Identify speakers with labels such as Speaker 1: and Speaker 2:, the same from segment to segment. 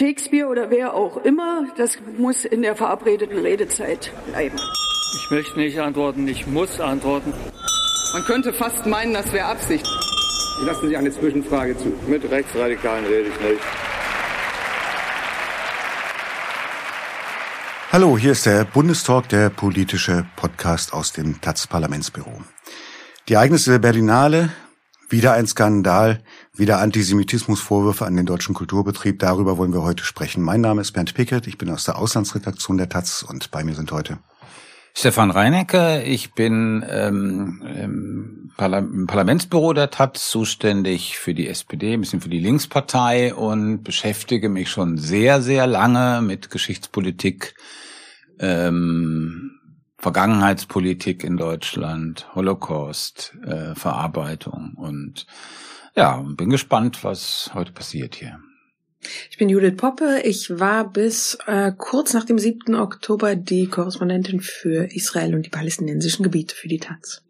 Speaker 1: Shakespeare oder wer auch immer, das muss in der verabredeten Redezeit bleiben.
Speaker 2: Ich möchte nicht antworten, ich muss antworten.
Speaker 3: Man könnte fast meinen, das wäre Absicht.
Speaker 4: Ich lasse Sie eine Zwischenfrage zu.
Speaker 5: Mit Rechtsradikalen rede ich nicht.
Speaker 6: Hallo, hier ist der Bundestalk, der politische Podcast aus dem Taz-Parlamentsbüro. Die Ereignisse der Berlinale, wieder ein Skandal, wieder Antisemitismusvorwürfe an den deutschen Kulturbetrieb. Darüber wollen wir heute sprechen. Mein Name ist Bernd Pickett, ich bin aus der Auslandsredaktion der Taz und bei mir sind heute
Speaker 7: Stefan Reinecke, ich bin ähm, im, Parla im Parlamentsbüro der Taz zuständig für die SPD, ein bisschen für die Linkspartei und beschäftige mich schon sehr, sehr lange mit Geschichtspolitik, ähm, Vergangenheitspolitik in Deutschland, Holocaust, äh, Verarbeitung und ja, bin gespannt, was heute passiert hier.
Speaker 8: Ich bin Judith Poppe. Ich war bis äh, kurz nach dem 7. Oktober die Korrespondentin für Israel und die palästinensischen Gebiete für die Taz.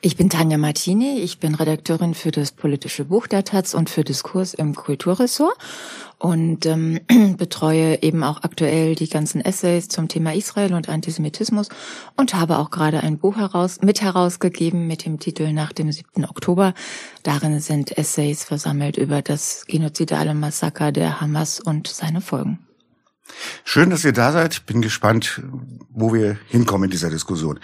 Speaker 9: Ich bin Tanja Martini, ich bin Redakteurin für das politische Buch der Taz und für Diskurs im Kulturressort und ähm, betreue eben auch aktuell die ganzen Essays zum Thema Israel und Antisemitismus und habe auch gerade ein Buch heraus, mit herausgegeben mit dem Titel Nach dem 7. Oktober. Darin sind Essays versammelt über das genozidale Massaker der Hamas und seine Folgen.
Speaker 6: Schön, dass ihr da seid. Bin gespannt, wo wir hinkommen in dieser Diskussion.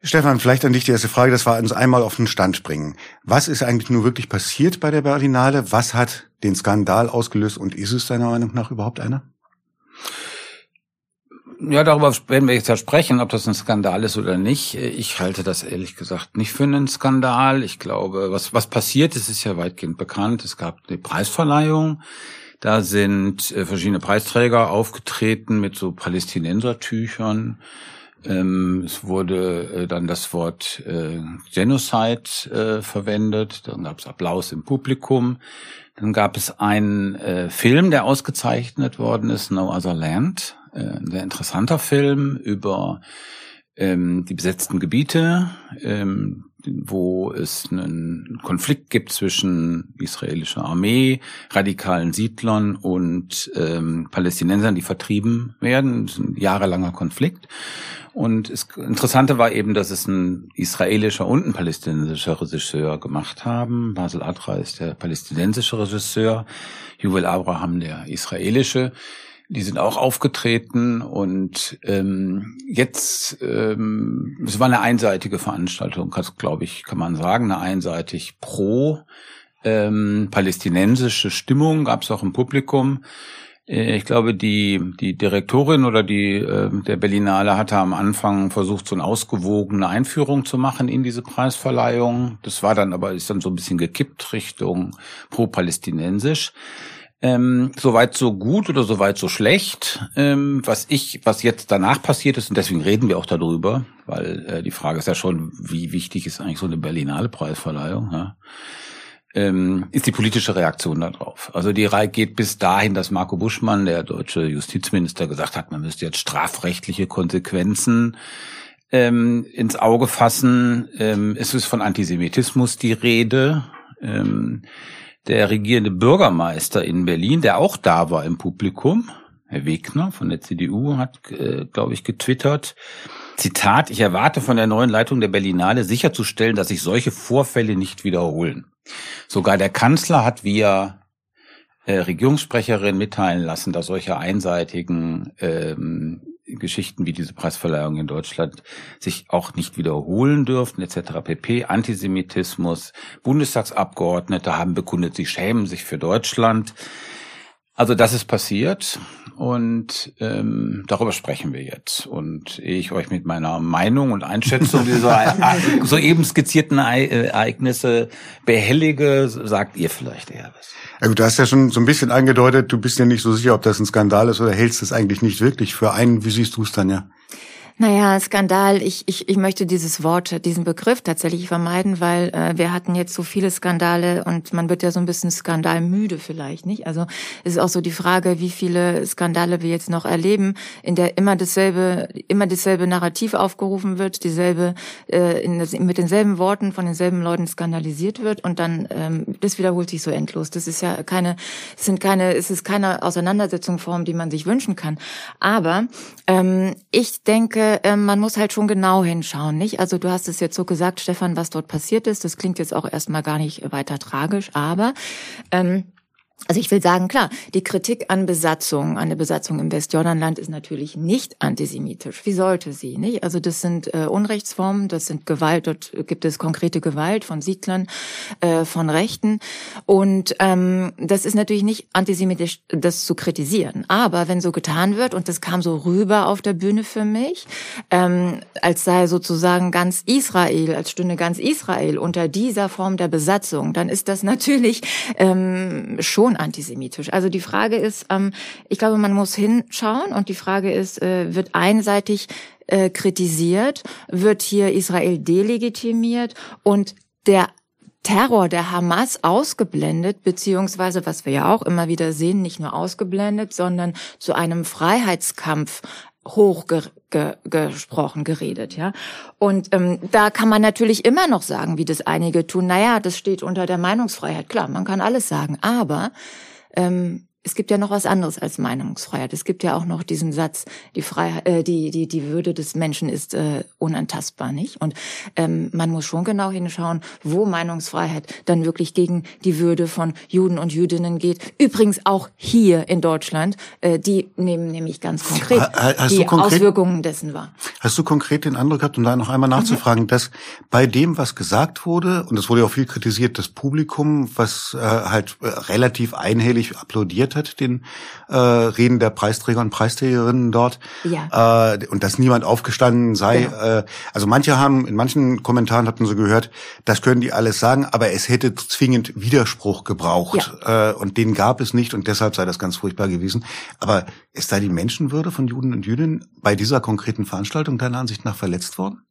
Speaker 6: Stefan, vielleicht an dich die erste Frage, das war uns einmal auf den Stand bringen. Was ist eigentlich nur wirklich passiert bei der Berlinale? Was hat den Skandal ausgelöst und ist es deiner Meinung nach überhaupt einer?
Speaker 7: Ja, darüber werden wir jetzt ja sprechen, ob das ein Skandal ist oder nicht. Ich halte das ehrlich gesagt nicht für einen Skandal. Ich glaube, was, was passiert ist, ist ja weitgehend bekannt. Es gab eine Preisverleihung. Da sind äh, verschiedene Preisträger aufgetreten mit so Palästinensertüchern. Ähm, es wurde äh, dann das Wort äh, Genocide äh, verwendet, dann gab es Applaus im Publikum. Dann gab es einen äh, Film, der ausgezeichnet worden ist, No Other Land, äh, ein sehr interessanter Film über ähm, die besetzten Gebiete, ähm, wo es einen Konflikt gibt zwischen israelischer Armee, radikalen Siedlern und ähm, Palästinensern, die vertrieben werden. Das ist ein jahrelanger Konflikt. Und das Interessante war eben, dass es ein israelischer und ein palästinensischer Regisseur gemacht haben. Basel Adra ist der palästinensische Regisseur, Yuval Abraham der israelische. Die sind auch aufgetreten und ähm, jetzt, ähm, es war eine einseitige Veranstaltung, glaube ich, kann man sagen, eine einseitig pro ähm, palästinensische Stimmung gab es auch im Publikum. Äh, ich glaube, die, die Direktorin oder die äh, der Berlinale hatte am Anfang versucht, so eine ausgewogene Einführung zu machen in diese Preisverleihung. Das war dann aber, ist dann so ein bisschen gekippt Richtung pro-palästinensisch. Ähm, soweit so gut oder soweit so schlecht. Ähm, was ich, was jetzt danach passiert ist, und deswegen reden wir auch darüber, weil äh, die Frage ist ja schon, wie wichtig ist eigentlich so eine Berlinale Preisverleihung? Ja? ähm, ist die politische Reaktion darauf. Also die Reihe geht bis dahin, dass Marco Buschmann, der deutsche Justizminister, gesagt hat, man müsste jetzt strafrechtliche Konsequenzen ähm, ins Auge fassen. Ähm, es ist von Antisemitismus die Rede. Ähm, der regierende Bürgermeister in Berlin, der auch da war im Publikum, Herr Wegner von der CDU, hat, äh, glaube ich, getwittert, Zitat, ich erwarte von der neuen Leitung der Berlinale sicherzustellen, dass sich solche Vorfälle nicht wiederholen. Sogar der Kanzler hat via äh, Regierungssprecherin mitteilen lassen, dass solche einseitigen ähm, Geschichten wie diese Preisverleihung in Deutschland sich auch nicht wiederholen dürften, etc. pp. Antisemitismus, Bundestagsabgeordnete haben bekundet, sie schämen sich für Deutschland. Also das ist passiert und ähm, darüber sprechen wir jetzt. Und ich euch mit meiner Meinung und Einschätzung dieser soeben skizzierten Ereignisse behellige, sagt ihr vielleicht eher was.
Speaker 6: Gut, du hast ja schon so ein bisschen angedeutet, du bist ja nicht so sicher, ob das ein Skandal ist oder hältst es eigentlich nicht wirklich für einen. Wie siehst du es dann ja?
Speaker 9: Naja, Skandal, ich, ich, ich möchte dieses Wort, diesen Begriff tatsächlich vermeiden, weil äh, wir hatten jetzt so viele Skandale und man wird ja so ein bisschen skandalmüde vielleicht, nicht? Also es ist auch so die Frage, wie viele Skandale wir jetzt noch erleben, in der immer dasselbe, immer dasselbe Narrativ aufgerufen wird, dieselbe, äh, in mit denselben Worten von denselben Leuten skandalisiert wird und dann ähm, das wiederholt sich so endlos. Das ist ja keine, es sind keine, es ist keine Auseinandersetzungsform, die man sich wünschen kann. Aber ähm, ich denke, äh, man muss halt schon genau hinschauen, nicht? Also du hast es jetzt so gesagt, Stefan, was dort passiert ist. Das klingt jetzt auch erstmal gar nicht weiter tragisch, aber ähm, also ich will sagen, klar, die Kritik an Besatzung, an der Besatzung im Westjordanland ist natürlich nicht antisemitisch. Wie sollte sie, nicht? Also das sind äh, Unrechtsformen, das sind Gewalt, dort gibt es konkrete Gewalt von Siedlern, äh, von Rechten. Und ähm, das ist natürlich nicht antisemitisch, das zu kritisieren. Aber wenn so getan wird, und das kam so rüber auf der Bühne für mich, ähm, als sei sozusagen ganz Israel, als stünde ganz Israel unter dieser Form der Besatzung, dann ist das natürlich ähm, schon schon antisemitisch. Also die Frage ist, ähm, ich glaube, man muss hinschauen und die Frage ist, äh, wird einseitig äh, kritisiert, wird hier Israel delegitimiert und der Terror der Hamas ausgeblendet, beziehungsweise, was wir ja auch immer wieder sehen, nicht nur ausgeblendet, sondern zu einem Freiheitskampf hochgesprochen, geredet, ja. Und ähm, da kann man natürlich immer noch sagen, wie das einige tun, naja, das steht unter der Meinungsfreiheit. Klar, man kann alles sagen, aber ähm, es gibt ja noch was anderes als Meinungsfreiheit. Es gibt ja auch noch diesen Satz, die Freiheit, äh, die die die Würde des Menschen ist äh, unantastbar, nicht? Und ähm, man muss schon genau hinschauen, wo Meinungsfreiheit dann wirklich gegen die Würde von Juden und Jüdinnen geht. Übrigens auch hier in Deutschland, äh, die nehmen nämlich ganz konkret
Speaker 6: hast
Speaker 9: die
Speaker 6: konkret,
Speaker 9: Auswirkungen dessen wahr.
Speaker 6: Hast du konkret den Eindruck gehabt, um da noch einmal nachzufragen, mhm. dass bei dem, was gesagt wurde, und es wurde ja auch viel kritisiert, das Publikum, was äh, halt äh, relativ einhellig applaudiert hat, den äh, Reden der Preisträger und Preisträgerinnen dort. Ja. Äh, und dass niemand aufgestanden sei. Genau. Äh, also manche haben, in manchen Kommentaren hatten sie gehört, das können die alles sagen, aber es hätte zwingend Widerspruch gebraucht. Ja. Äh, und den gab es nicht und deshalb sei das ganz furchtbar gewesen. Aber ist da die Menschenwürde von Juden und Jüdinnen bei dieser konkreten Veranstaltung deiner Ansicht nach verletzt worden?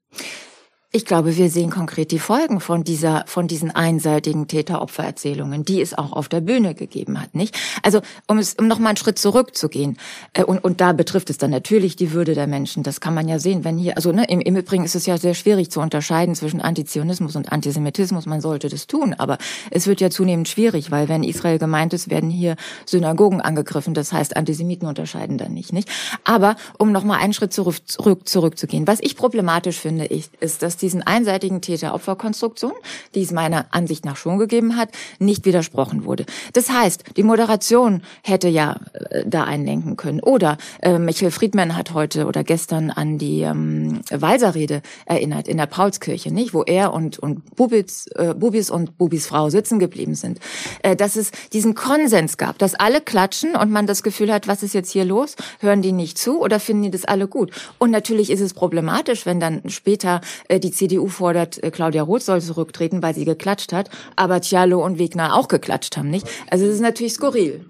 Speaker 9: Ich glaube, wir sehen konkret die Folgen von dieser, von diesen einseitigen Täter-Opfer-Erzählungen, die es auch auf der Bühne gegeben hat, nicht? Also, um es, um noch mal einen Schritt zurückzugehen, äh, und, und da betrifft es dann natürlich die Würde der Menschen. Das kann man ja sehen, wenn hier, also, ne, im, im Übrigen ist es ja sehr schwierig zu unterscheiden zwischen Antizionismus und Antisemitismus. Man sollte das tun, aber es wird ja zunehmend schwierig, weil wenn Israel gemeint ist, werden hier Synagogen angegriffen. Das heißt, Antisemiten unterscheiden dann nicht, nicht? Aber, um noch mal einen Schritt zurück, zurück, zurückzugehen. Was ich problematisch finde, ist, dass diesen einseitigen Täter-Opfer-Konstruktion, die es meiner Ansicht nach schon gegeben hat, nicht widersprochen wurde. Das heißt, die Moderation hätte ja äh, da einlenken können. Oder äh, Michael Friedmann hat heute oder gestern an die ähm, Walserrede erinnert in der Paulskirche, nicht, wo er und und Bubis, äh, Bubis und Bubis Frau sitzen geblieben sind, äh, dass es diesen Konsens gab, dass alle klatschen und man das Gefühl hat, was ist jetzt hier los? Hören die nicht zu oder finden die das alle gut? Und natürlich ist es problematisch, wenn dann später äh, die die CDU fordert, äh, Claudia Roth soll zurücktreten, weil sie geklatscht hat, aber Tjalo und Wegner auch geklatscht haben, nicht? Also es ist natürlich skurril.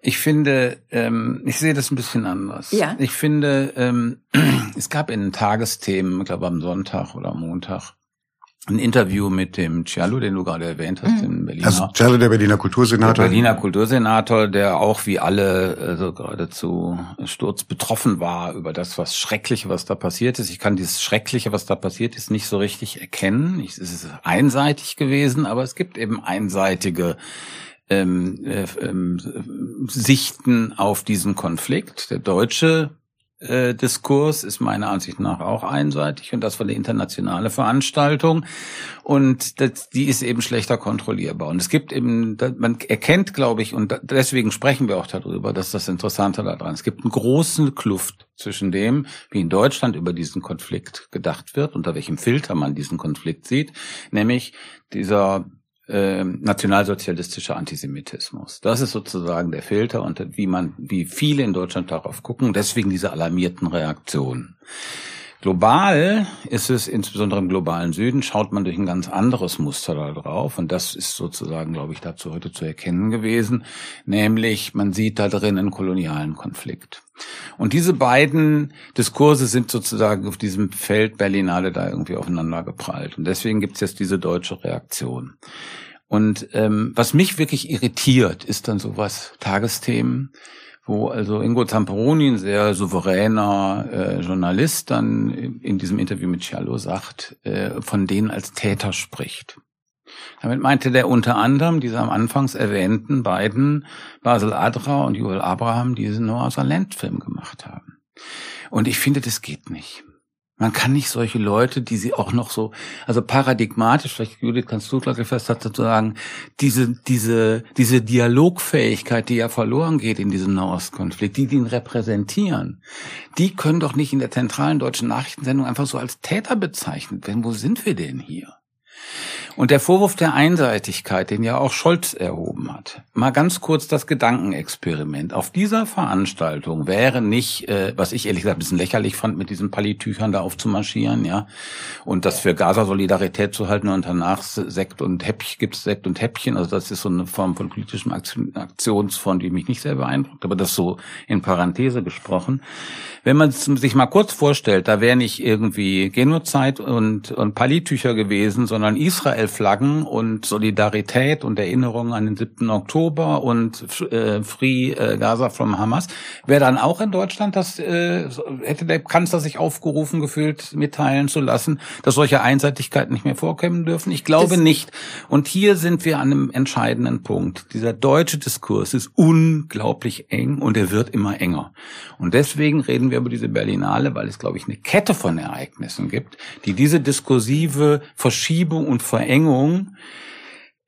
Speaker 7: Ich finde, ähm, ich sehe das ein bisschen anders. Ja. Ich finde, ähm, es gab in Tagesthemen, ich glaube am Sonntag oder am Montag, ein Interview mit dem Cialo, den du gerade erwähnt hast, mhm. den Berliner.
Speaker 6: Also Cialo, der Berliner Kultursenator.
Speaker 7: Der Berliner Kultursenator, der auch wie alle also geradezu sturzbetroffen war über das, was Schreckliche, was da passiert ist. Ich kann dieses Schreckliche, was da passiert ist, nicht so richtig erkennen. es ist einseitig gewesen, aber es gibt eben einseitige ähm, äh, ähm, Sichten auf diesen Konflikt. Der deutsche äh, Diskurs ist meiner Ansicht nach auch einseitig und das war eine internationale Veranstaltung und das, die ist eben schlechter kontrollierbar. Und es gibt eben, man erkennt, glaube ich, und deswegen sprechen wir auch darüber, dass das Interessante daran. Es gibt eine große Kluft zwischen dem, wie in Deutschland über diesen Konflikt gedacht wird, unter welchem Filter man diesen Konflikt sieht, nämlich dieser äh, nationalsozialistischer Antisemitismus. Das ist sozusagen der Filter und wie man, wie viele in Deutschland darauf gucken, deswegen diese alarmierten Reaktionen. Global ist es, insbesondere im globalen Süden, schaut man durch ein ganz anderes Muster da drauf. Und das ist sozusagen, glaube ich, dazu heute zu erkennen gewesen. Nämlich, man sieht da drin einen kolonialen Konflikt. Und diese beiden Diskurse sind sozusagen auf diesem Feld Berlinale da irgendwie aufeinander geprallt. Und deswegen gibt es jetzt diese deutsche Reaktion. Und ähm, was mich wirklich irritiert, ist dann sowas Tagesthemen wo also Ingo Zamperoni, ein sehr souveräner äh, Journalist, dann in diesem Interview mit Cialo sagt, äh, von denen als Täter spricht. Damit meinte der unter anderem diese am Anfangs erwähnten beiden, Basel Adra und Joel Abraham, die diesen Noah Salent-Film gemacht haben. Und ich finde, das geht nicht. Man kann nicht solche Leute, die sie auch noch so, also paradigmatisch, vielleicht Judith, kannst du gleich fest dazu sagen, diese, diese, diese Dialogfähigkeit, die ja verloren geht in diesem Nahostkonflikt, die den repräsentieren, die können doch nicht in der zentralen deutschen Nachrichtensendung einfach so als Täter bezeichnet werden. Wo sind wir denn hier? Und der Vorwurf der Einseitigkeit, den ja auch Scholz erhoben hat, mal ganz kurz das Gedankenexperiment. Auf dieser Veranstaltung wäre nicht, äh, was ich ehrlich gesagt ein bisschen lächerlich fand, mit diesen Palitüchern da aufzumarschieren, ja, und das für Gaza Solidarität zu halten und danach Sekt und Häppchen, gibt's Sekt und Häppchen, also das ist so eine Form von politischem Aktionsform, die mich nicht sehr beeindruckt, aber das so in Parenthese gesprochen. Wenn man sich mal kurz vorstellt, da wäre nicht irgendwie Genozid und, und Palitücher gewesen, sondern Israel Flaggen und Solidarität und Erinnerung an den 7. Oktober und äh, Free äh, Gaza from Hamas. Wäre dann auch in Deutschland das, äh, hätte der Kanzler sich aufgerufen gefühlt, mitteilen zu lassen, dass solche Einseitigkeiten nicht mehr vorkommen dürfen? Ich glaube das nicht. Und hier sind wir an einem entscheidenden Punkt. Dieser deutsche Diskurs ist unglaublich eng und er wird immer enger. Und deswegen reden wir über diese Berlinale, weil es, glaube ich, eine Kette von Ereignissen gibt, die diese diskursive Verschiebung und Verengung Verengung,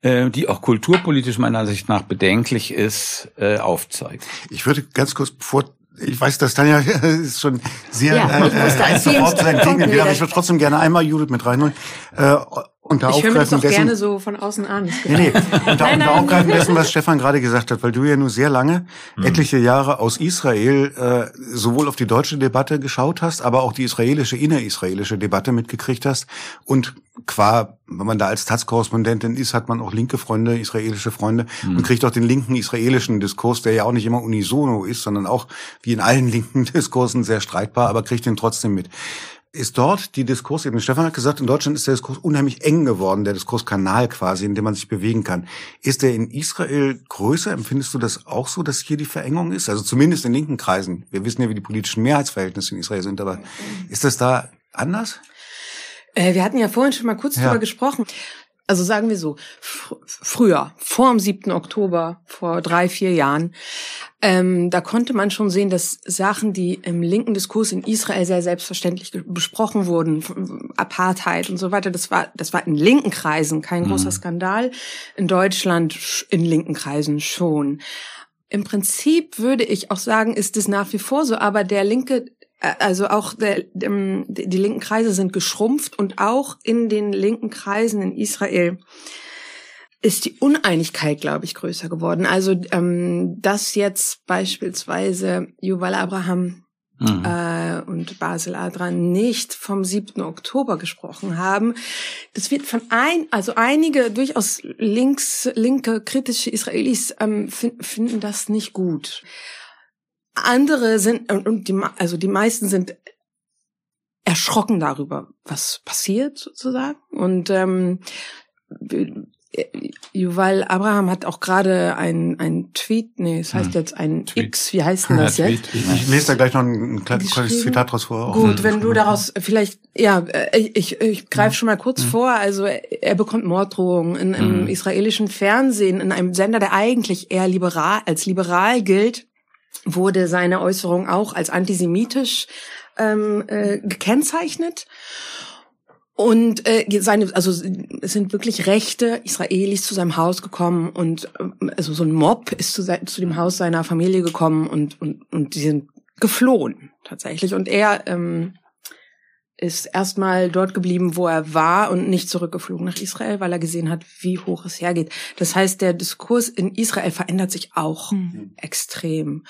Speaker 7: äh, die auch kulturpolitisch meiner Ansicht nach bedenklich ist, äh, aufzeigt.
Speaker 6: Ich würde ganz kurz bevor ich weiß, dass Tanja ist schon sehr ja, äh, zu entgegnen will, aber ich würde trotzdem gerne einmal Judith mit reinholen. Äh, unter
Speaker 8: ich höre mir das auch dessen, gerne so von außen an.
Speaker 6: Nee, nee, unter, nein, unter Aufgreifen dessen, was Stefan gerade gesagt hat, weil du ja nur sehr lange, mhm. etliche Jahre aus Israel, äh, sowohl auf die deutsche Debatte geschaut hast, aber auch die israelische, innerisraelische Debatte mitgekriegt hast. Und qua, wenn man da als Taz-Korrespondentin ist, hat man auch linke Freunde, israelische Freunde mhm. und kriegt auch den linken israelischen Diskurs, der ja auch nicht immer unisono ist, sondern auch wie in allen linken Diskursen sehr streitbar, aber kriegt den trotzdem mit ist dort die Diskursebene. Stefan hat gesagt, in Deutschland ist der Diskurs unheimlich eng geworden, der Diskurskanal quasi, in dem man sich bewegen kann. Ist der in Israel größer? Empfindest du das auch so, dass hier die Verengung ist? Also zumindest in linken Kreisen. Wir wissen ja, wie die politischen Mehrheitsverhältnisse in Israel sind, aber ist das da anders?
Speaker 8: Äh, wir hatten ja vorhin schon mal kurz ja. drüber gesprochen. Also sagen wir so, fr früher, vor dem 7. Oktober, vor drei, vier Jahren, ähm, da konnte man schon sehen, dass Sachen, die im linken Diskurs in Israel sehr selbstverständlich besprochen wurden, Apartheid und so weiter, das war, das war in linken Kreisen kein großer mhm. Skandal. In Deutschland in linken Kreisen schon. Im Prinzip würde ich auch sagen, ist es nach wie vor so, aber der linke also auch der, die linken Kreise sind geschrumpft und auch in den linken Kreisen in Israel ist die Uneinigkeit, glaube ich, größer geworden. Also ähm, dass jetzt beispielsweise Yuval Abraham mhm. äh, und Basel Adran nicht vom 7. Oktober gesprochen haben, das wird von ein, also einige durchaus links, linke, kritische Israelis ähm, finden das nicht gut. Andere sind, und die, also die meisten sind erschrocken darüber, was passiert sozusagen. Und ähm, Yuval Abraham hat auch gerade ein, ein Tweet, nee, es heißt hm. jetzt ein Tweet. X, wie heißt denn das ja, jetzt?
Speaker 6: Ich lese da gleich noch ein kleines Zitat draus vor.
Speaker 8: Gut, wenn du daraus vielleicht, ja, äh, ich, ich, ich greife schon mal kurz hm. vor, also er bekommt Morddrohungen in, im hm. israelischen Fernsehen, in einem Sender, der eigentlich eher liberal, als liberal gilt, wurde seine Äußerung auch als antisemitisch ähm, äh, gekennzeichnet. Und äh, seine, also es sind wirklich rechte Israelis zu seinem Haus gekommen und äh, also so ein Mob ist zu, zu dem Haus seiner Familie gekommen und und und die sind geflohen tatsächlich. Und er ähm, ist erstmal dort geblieben, wo er war und nicht zurückgeflogen nach Israel, weil er gesehen hat, wie hoch es hergeht. Das heißt, der Diskurs in Israel verändert sich auch mhm. extrem.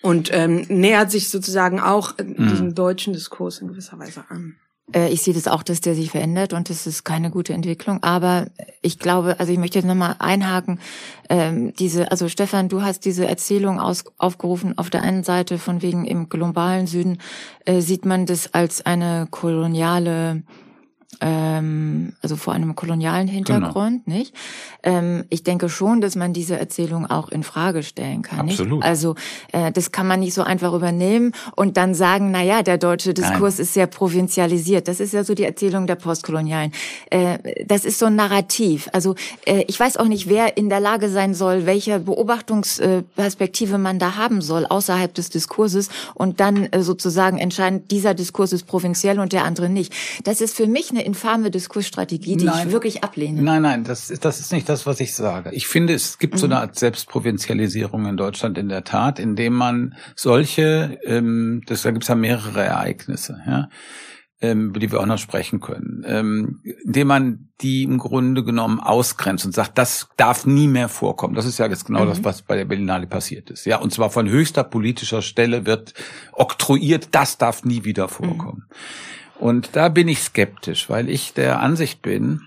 Speaker 8: und ähm, nähert sich sozusagen auch mhm. diesem deutschen Diskurs in gewisser Weise an.
Speaker 9: Äh, ich sehe das auch, dass der sich verändert und das ist keine gute Entwicklung. Aber ich glaube, also ich möchte jetzt nochmal einhaken, ähm, diese, also Stefan, du hast diese Erzählung aus, aufgerufen. Auf der einen Seite von wegen im globalen Süden äh, sieht man das als eine koloniale ähm, also vor einem kolonialen Hintergrund, genau. nicht? Ähm, ich denke schon, dass man diese Erzählung auch in Frage stellen kann.
Speaker 7: Absolut.
Speaker 9: Nicht? Also äh, das kann man nicht so einfach übernehmen und dann sagen, na ja, der deutsche Diskurs Nein. ist sehr provinzialisiert. Das ist ja so die Erzählung der Postkolonialen. Äh, das ist so ein Narrativ. Also äh, ich weiß auch nicht, wer in der Lage sein soll, welche Beobachtungsperspektive man da haben soll außerhalb des Diskurses und dann äh, sozusagen entscheiden, dieser Diskurs ist provinziell und der andere nicht. Das ist für mich eine infame Diskursstrategie, die nein, ich wirklich ablehne.
Speaker 7: Nein, nein, das, das ist nicht das, was ich sage. Ich finde, es gibt mhm. so eine Art Selbstprovinzialisierung in Deutschland in der Tat, indem man solche, ähm, das, da gibt es ja mehrere Ereignisse, ja, ähm, über die wir auch noch sprechen können, ähm, indem man die im Grunde genommen ausgrenzt und sagt, das darf nie mehr vorkommen. Das ist ja jetzt genau mhm. das, was bei der Berlinale passiert ist. Ja, und zwar von höchster politischer Stelle wird oktroyiert, das darf nie wieder vorkommen. Mhm. Und da bin ich skeptisch, weil ich der Ansicht bin,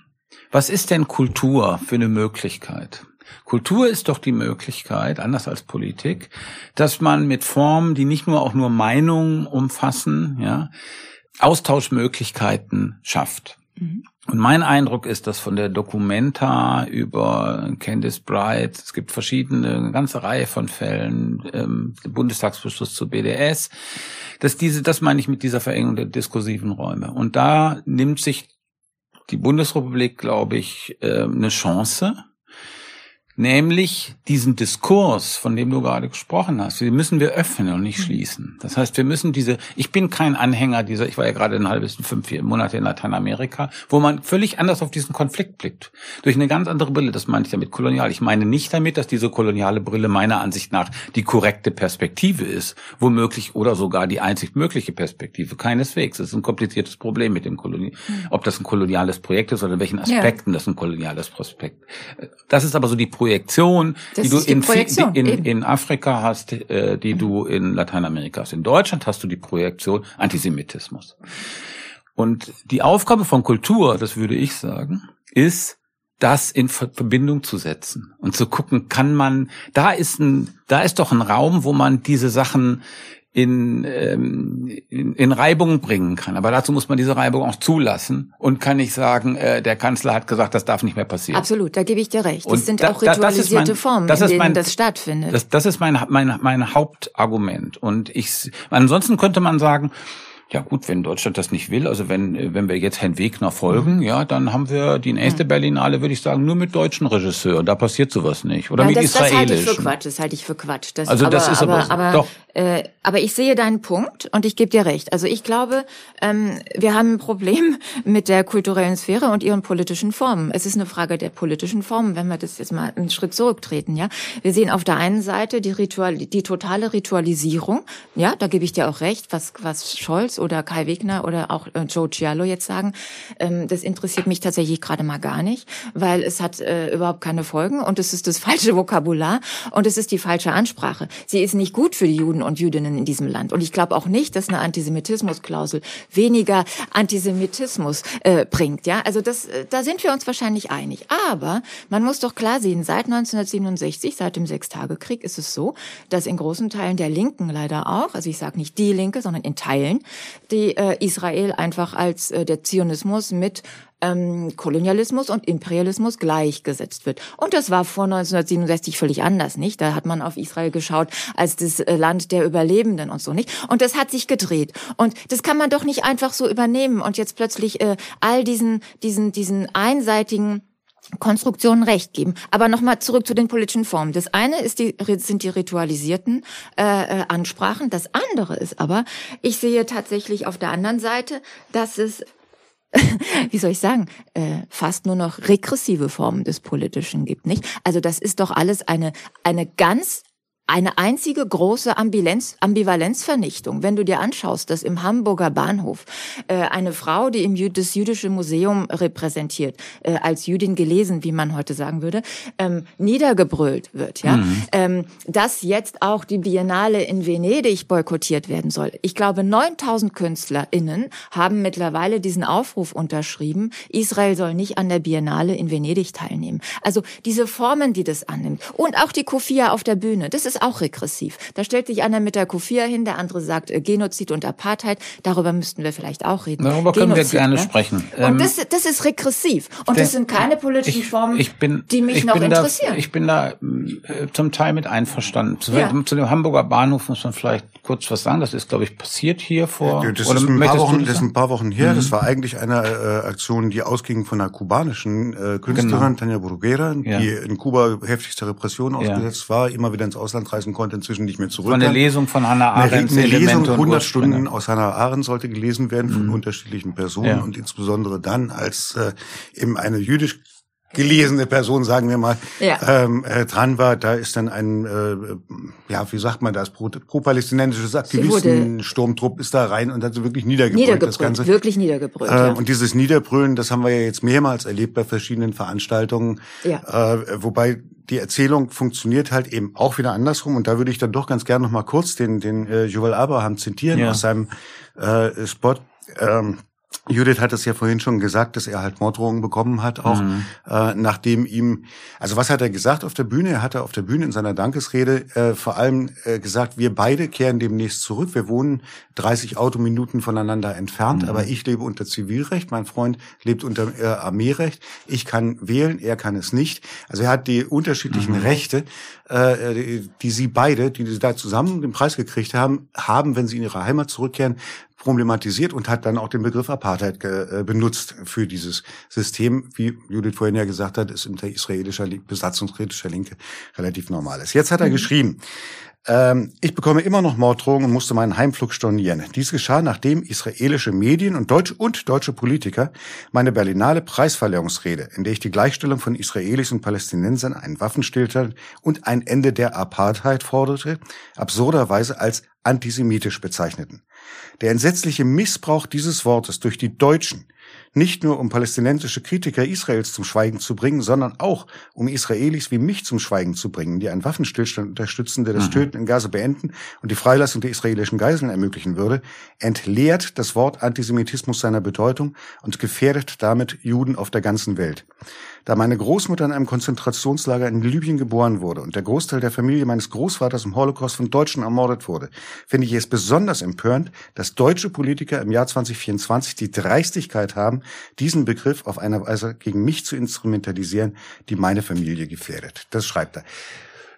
Speaker 7: was ist denn Kultur für eine Möglichkeit? Kultur ist doch die Möglichkeit, anders als Politik, dass man mit Formen, die nicht nur auch nur Meinungen umfassen, ja, Austauschmöglichkeiten schafft. Mhm. Und mein Eindruck ist, dass von der Documenta über Candice Bright, es gibt verschiedene, eine ganze Reihe von Fällen, ähm, Bundestagsbeschluss zu BDS, dass diese, das meine ich mit dieser Verengung der diskursiven Räume. Und da nimmt sich die Bundesrepublik, glaube ich, äh, eine Chance, nämlich diesen Diskurs, von dem du gerade gesprochen hast, den müssen wir öffnen und nicht schließen. Das heißt, wir müssen diese, ich bin kein Anhänger dieser, ich war ja gerade ein halbes, fünf, vier Monate in Lateinamerika, wo man völlig anders auf diesen Konflikt blickt. Durch eine ganz andere Brille, das meine ich damit kolonial. Ich meine nicht damit, dass diese koloniale Brille meiner Ansicht nach die korrekte Perspektive ist, womöglich oder sogar die einzig mögliche Perspektive. Keineswegs. Es ist ein kompliziertes Problem mit dem Kolonial, ob das ein koloniales Projekt ist oder in welchen Aspekten ja. das ein koloniales Prospekt. Das ist aber so die Pro Projektion, das die du die in, Projektion, die in, in, Afrika hast, äh, die du in Lateinamerika hast. In Deutschland hast du die Projektion Antisemitismus. Und die Aufgabe von Kultur, das würde ich sagen, ist, das in Verbindung zu setzen und zu gucken, kann man, da ist ein, da ist doch ein Raum, wo man diese Sachen in, ähm, in, in Reibung bringen kann. Aber dazu muss man diese Reibung auch zulassen und kann nicht sagen, äh, der Kanzler hat gesagt, das darf nicht mehr passieren.
Speaker 9: Absolut, da gebe ich dir recht. Das sind da, auch ritualisierte mein, Formen, in denen mein, das stattfindet.
Speaker 7: Das, das ist mein, mein, mein Hauptargument. Und ich, ansonsten könnte man sagen, ja gut, wenn Deutschland das nicht will, also wenn, wenn wir jetzt Herrn Wegner folgen, mhm. ja, dann haben wir die nächste. Berlinale, würde ich sagen, nur mit deutschen Regisseuren. Da passiert sowas nicht. Oder ja, mit
Speaker 9: das,
Speaker 7: israelischen.
Speaker 9: Das halte ich für Quatsch, das halte ich für Quatsch. Das,
Speaker 7: also das ist aber,
Speaker 9: aber, aber doch. Äh, aber ich sehe deinen Punkt und ich gebe dir recht. Also ich glaube, ähm, wir haben ein Problem mit der kulturellen Sphäre und ihren politischen Formen. Es ist eine Frage der politischen Formen, wenn wir das jetzt mal einen Schritt zurücktreten, ja. Wir sehen auf der einen Seite die Ritual, die totale Ritualisierung, ja, da gebe ich dir auch recht, was, was Scholz oder Kai Wegner oder auch äh, Joe Giallo jetzt sagen, ähm, das interessiert mich tatsächlich gerade mal gar nicht, weil es hat äh, überhaupt keine Folgen und es ist das falsche Vokabular und es ist die falsche Ansprache. Sie ist nicht gut für die Juden und Jüdinnen in diesem Land. Und ich glaube auch nicht, dass eine Antisemitismusklausel weniger Antisemitismus äh, bringt. Ja, also das, äh, da sind wir uns wahrscheinlich einig. Aber man muss doch klar sehen, seit 1967, seit dem Sechstagekrieg, ist es so, dass in großen Teilen der Linken leider auch, also ich sage nicht die Linke, sondern in Teilen, die äh, Israel einfach als äh, der Zionismus mit ähm, Kolonialismus und Imperialismus gleichgesetzt wird. Und das war vor 1967 völlig anders, nicht? Da hat man auf Israel geschaut als das äh, Land der Überlebenden und so, nicht? Und das hat sich gedreht. Und das kann man doch nicht einfach so übernehmen und jetzt plötzlich äh, all diesen, diesen, diesen einseitigen Konstruktionen recht geben. Aber nochmal zurück zu den politischen Formen. Das eine ist die, sind die ritualisierten äh, äh, Ansprachen. Das andere ist aber, ich sehe tatsächlich auf der anderen Seite, dass es wie soll ich sagen, äh, fast nur noch regressive Formen des Politischen gibt, nicht? Also das ist doch alles eine, eine ganz eine einzige große Ambivalenz, Ambivalenzvernichtung. Wenn du dir anschaust, dass im Hamburger Bahnhof äh, eine Frau, die im Jü das jüdische Museum repräsentiert, äh, als Jüdin gelesen, wie man heute sagen würde, ähm, niedergebrüllt wird, ja, mhm. ähm, dass jetzt auch die Biennale in Venedig boykottiert werden soll. Ich glaube, 9000 KünstlerInnen haben mittlerweile diesen Aufruf unterschrieben, Israel soll nicht an der Biennale in Venedig teilnehmen. Also diese Formen, die das annimmt und auch die Kofia auf der Bühne, das ist ist auch regressiv. Da stellt sich einer mit der Kofia hin, der andere sagt äh, Genozid und Apartheid. Darüber müssten wir vielleicht auch reden.
Speaker 7: Darüber können Genozid, wir gerne ne? sprechen.
Speaker 9: Und ähm, das, das ist regressiv. Und das sind keine politischen ich, Formen, ich bin, die mich noch interessieren.
Speaker 7: Da, ich bin da äh, zum Teil mit einverstanden. Zu, ja. zu, dem Hamburger Bahnhof muss man vielleicht kurz was sagen. Das ist, glaube ich, passiert hier vor.
Speaker 6: Ja, das, ist ein paar Wochen, das ist ein paar Wochen her. Mhm. Das war eigentlich eine äh, Aktion, die ausging von einer kubanischen äh, Künstlerin, genau. Tanja Bruguera, ja. die in Kuba heftigste Repression ausgesetzt war, immer wieder ins Ausland reisen konnte, inzwischen nicht mehr zurück.
Speaker 7: Von der Lesung von Hannah Arendt.
Speaker 6: Eine, eine Lesung, 100 Stunden aus Hannah Arendt sollte gelesen werden von mhm. unterschiedlichen Personen ja. und insbesondere dann, als äh, eben eine jüdisch gelesene Person, sagen wir mal, ja. ähm, äh, dran war, da ist dann ein, äh, ja, wie sagt man das, pro-palästinensisches pro Aktivistensturmtrupp ist da rein und hat so wirklich niedergebrüllt.
Speaker 9: Niedergebrüllt, das Ganze. wirklich niedergebrüllt. Äh,
Speaker 6: ja. Und dieses Niederbrüllen, das haben wir ja jetzt mehrmals erlebt bei verschiedenen Veranstaltungen, ja. äh, wobei die Erzählung funktioniert halt eben auch wieder andersrum und da würde ich dann doch ganz gerne noch mal kurz den den äh, Joel Abraham zitieren ja. aus seinem äh, Spot. Ähm, Judith hat es ja vorhin schon gesagt, dass er halt Morddrohungen bekommen hat, auch mhm. äh, nachdem ihm, also was hat er gesagt auf der Bühne? Er hatte auf der Bühne in seiner Dankesrede äh, vor allem äh, gesagt, wir beide kehren demnächst zurück. Wir wohnen 30 Autominuten voneinander entfernt, mhm. aber ich lebe unter Zivilrecht, mein Freund lebt unter äh, Armeerecht. Ich kann wählen, er kann es nicht. Also er hat die unterschiedlichen mhm. Rechte, äh, die, die sie beide, die sie da zusammen den Preis gekriegt haben, haben, wenn sie in ihre Heimat zurückkehren, problematisiert und hat dann auch den Begriff Apartheid äh, benutzt für dieses System, wie Judith vorhin ja gesagt hat, ist unter israelischer besatzungskritischer Linke relativ normal ist. Jetzt hat er mhm. geschrieben, ähm, ich bekomme immer noch Morddrohungen und musste meinen Heimflug stornieren. Dies geschah, nachdem israelische Medien und deutsche und deutsche Politiker meine Berlinale Preisverleihungsrede, in der ich die Gleichstellung von Israelis und Palästinensern, einen Waffenstillstand und ein Ende der Apartheid forderte, absurderweise als antisemitisch bezeichneten. Der entsetzliche Missbrauch dieses Wortes durch die Deutschen, nicht nur um palästinensische Kritiker Israels zum Schweigen zu bringen, sondern auch um Israelis wie mich zum Schweigen zu bringen, die einen Waffenstillstand unterstützen, der das mhm. Töten in Gaza beenden und die Freilassung der israelischen Geiseln ermöglichen würde, entleert das Wort Antisemitismus seiner Bedeutung und gefährdet damit Juden auf der ganzen Welt. Da meine Großmutter in einem Konzentrationslager in Libyen geboren wurde und der Großteil der Familie meines Großvaters im Holocaust von Deutschen ermordet wurde, finde ich es besonders empörend, dass deutsche Politiker im Jahr 2024 die Dreistigkeit haben, diesen Begriff auf eine Weise gegen mich zu instrumentalisieren, die meine Familie gefährdet. Das schreibt er.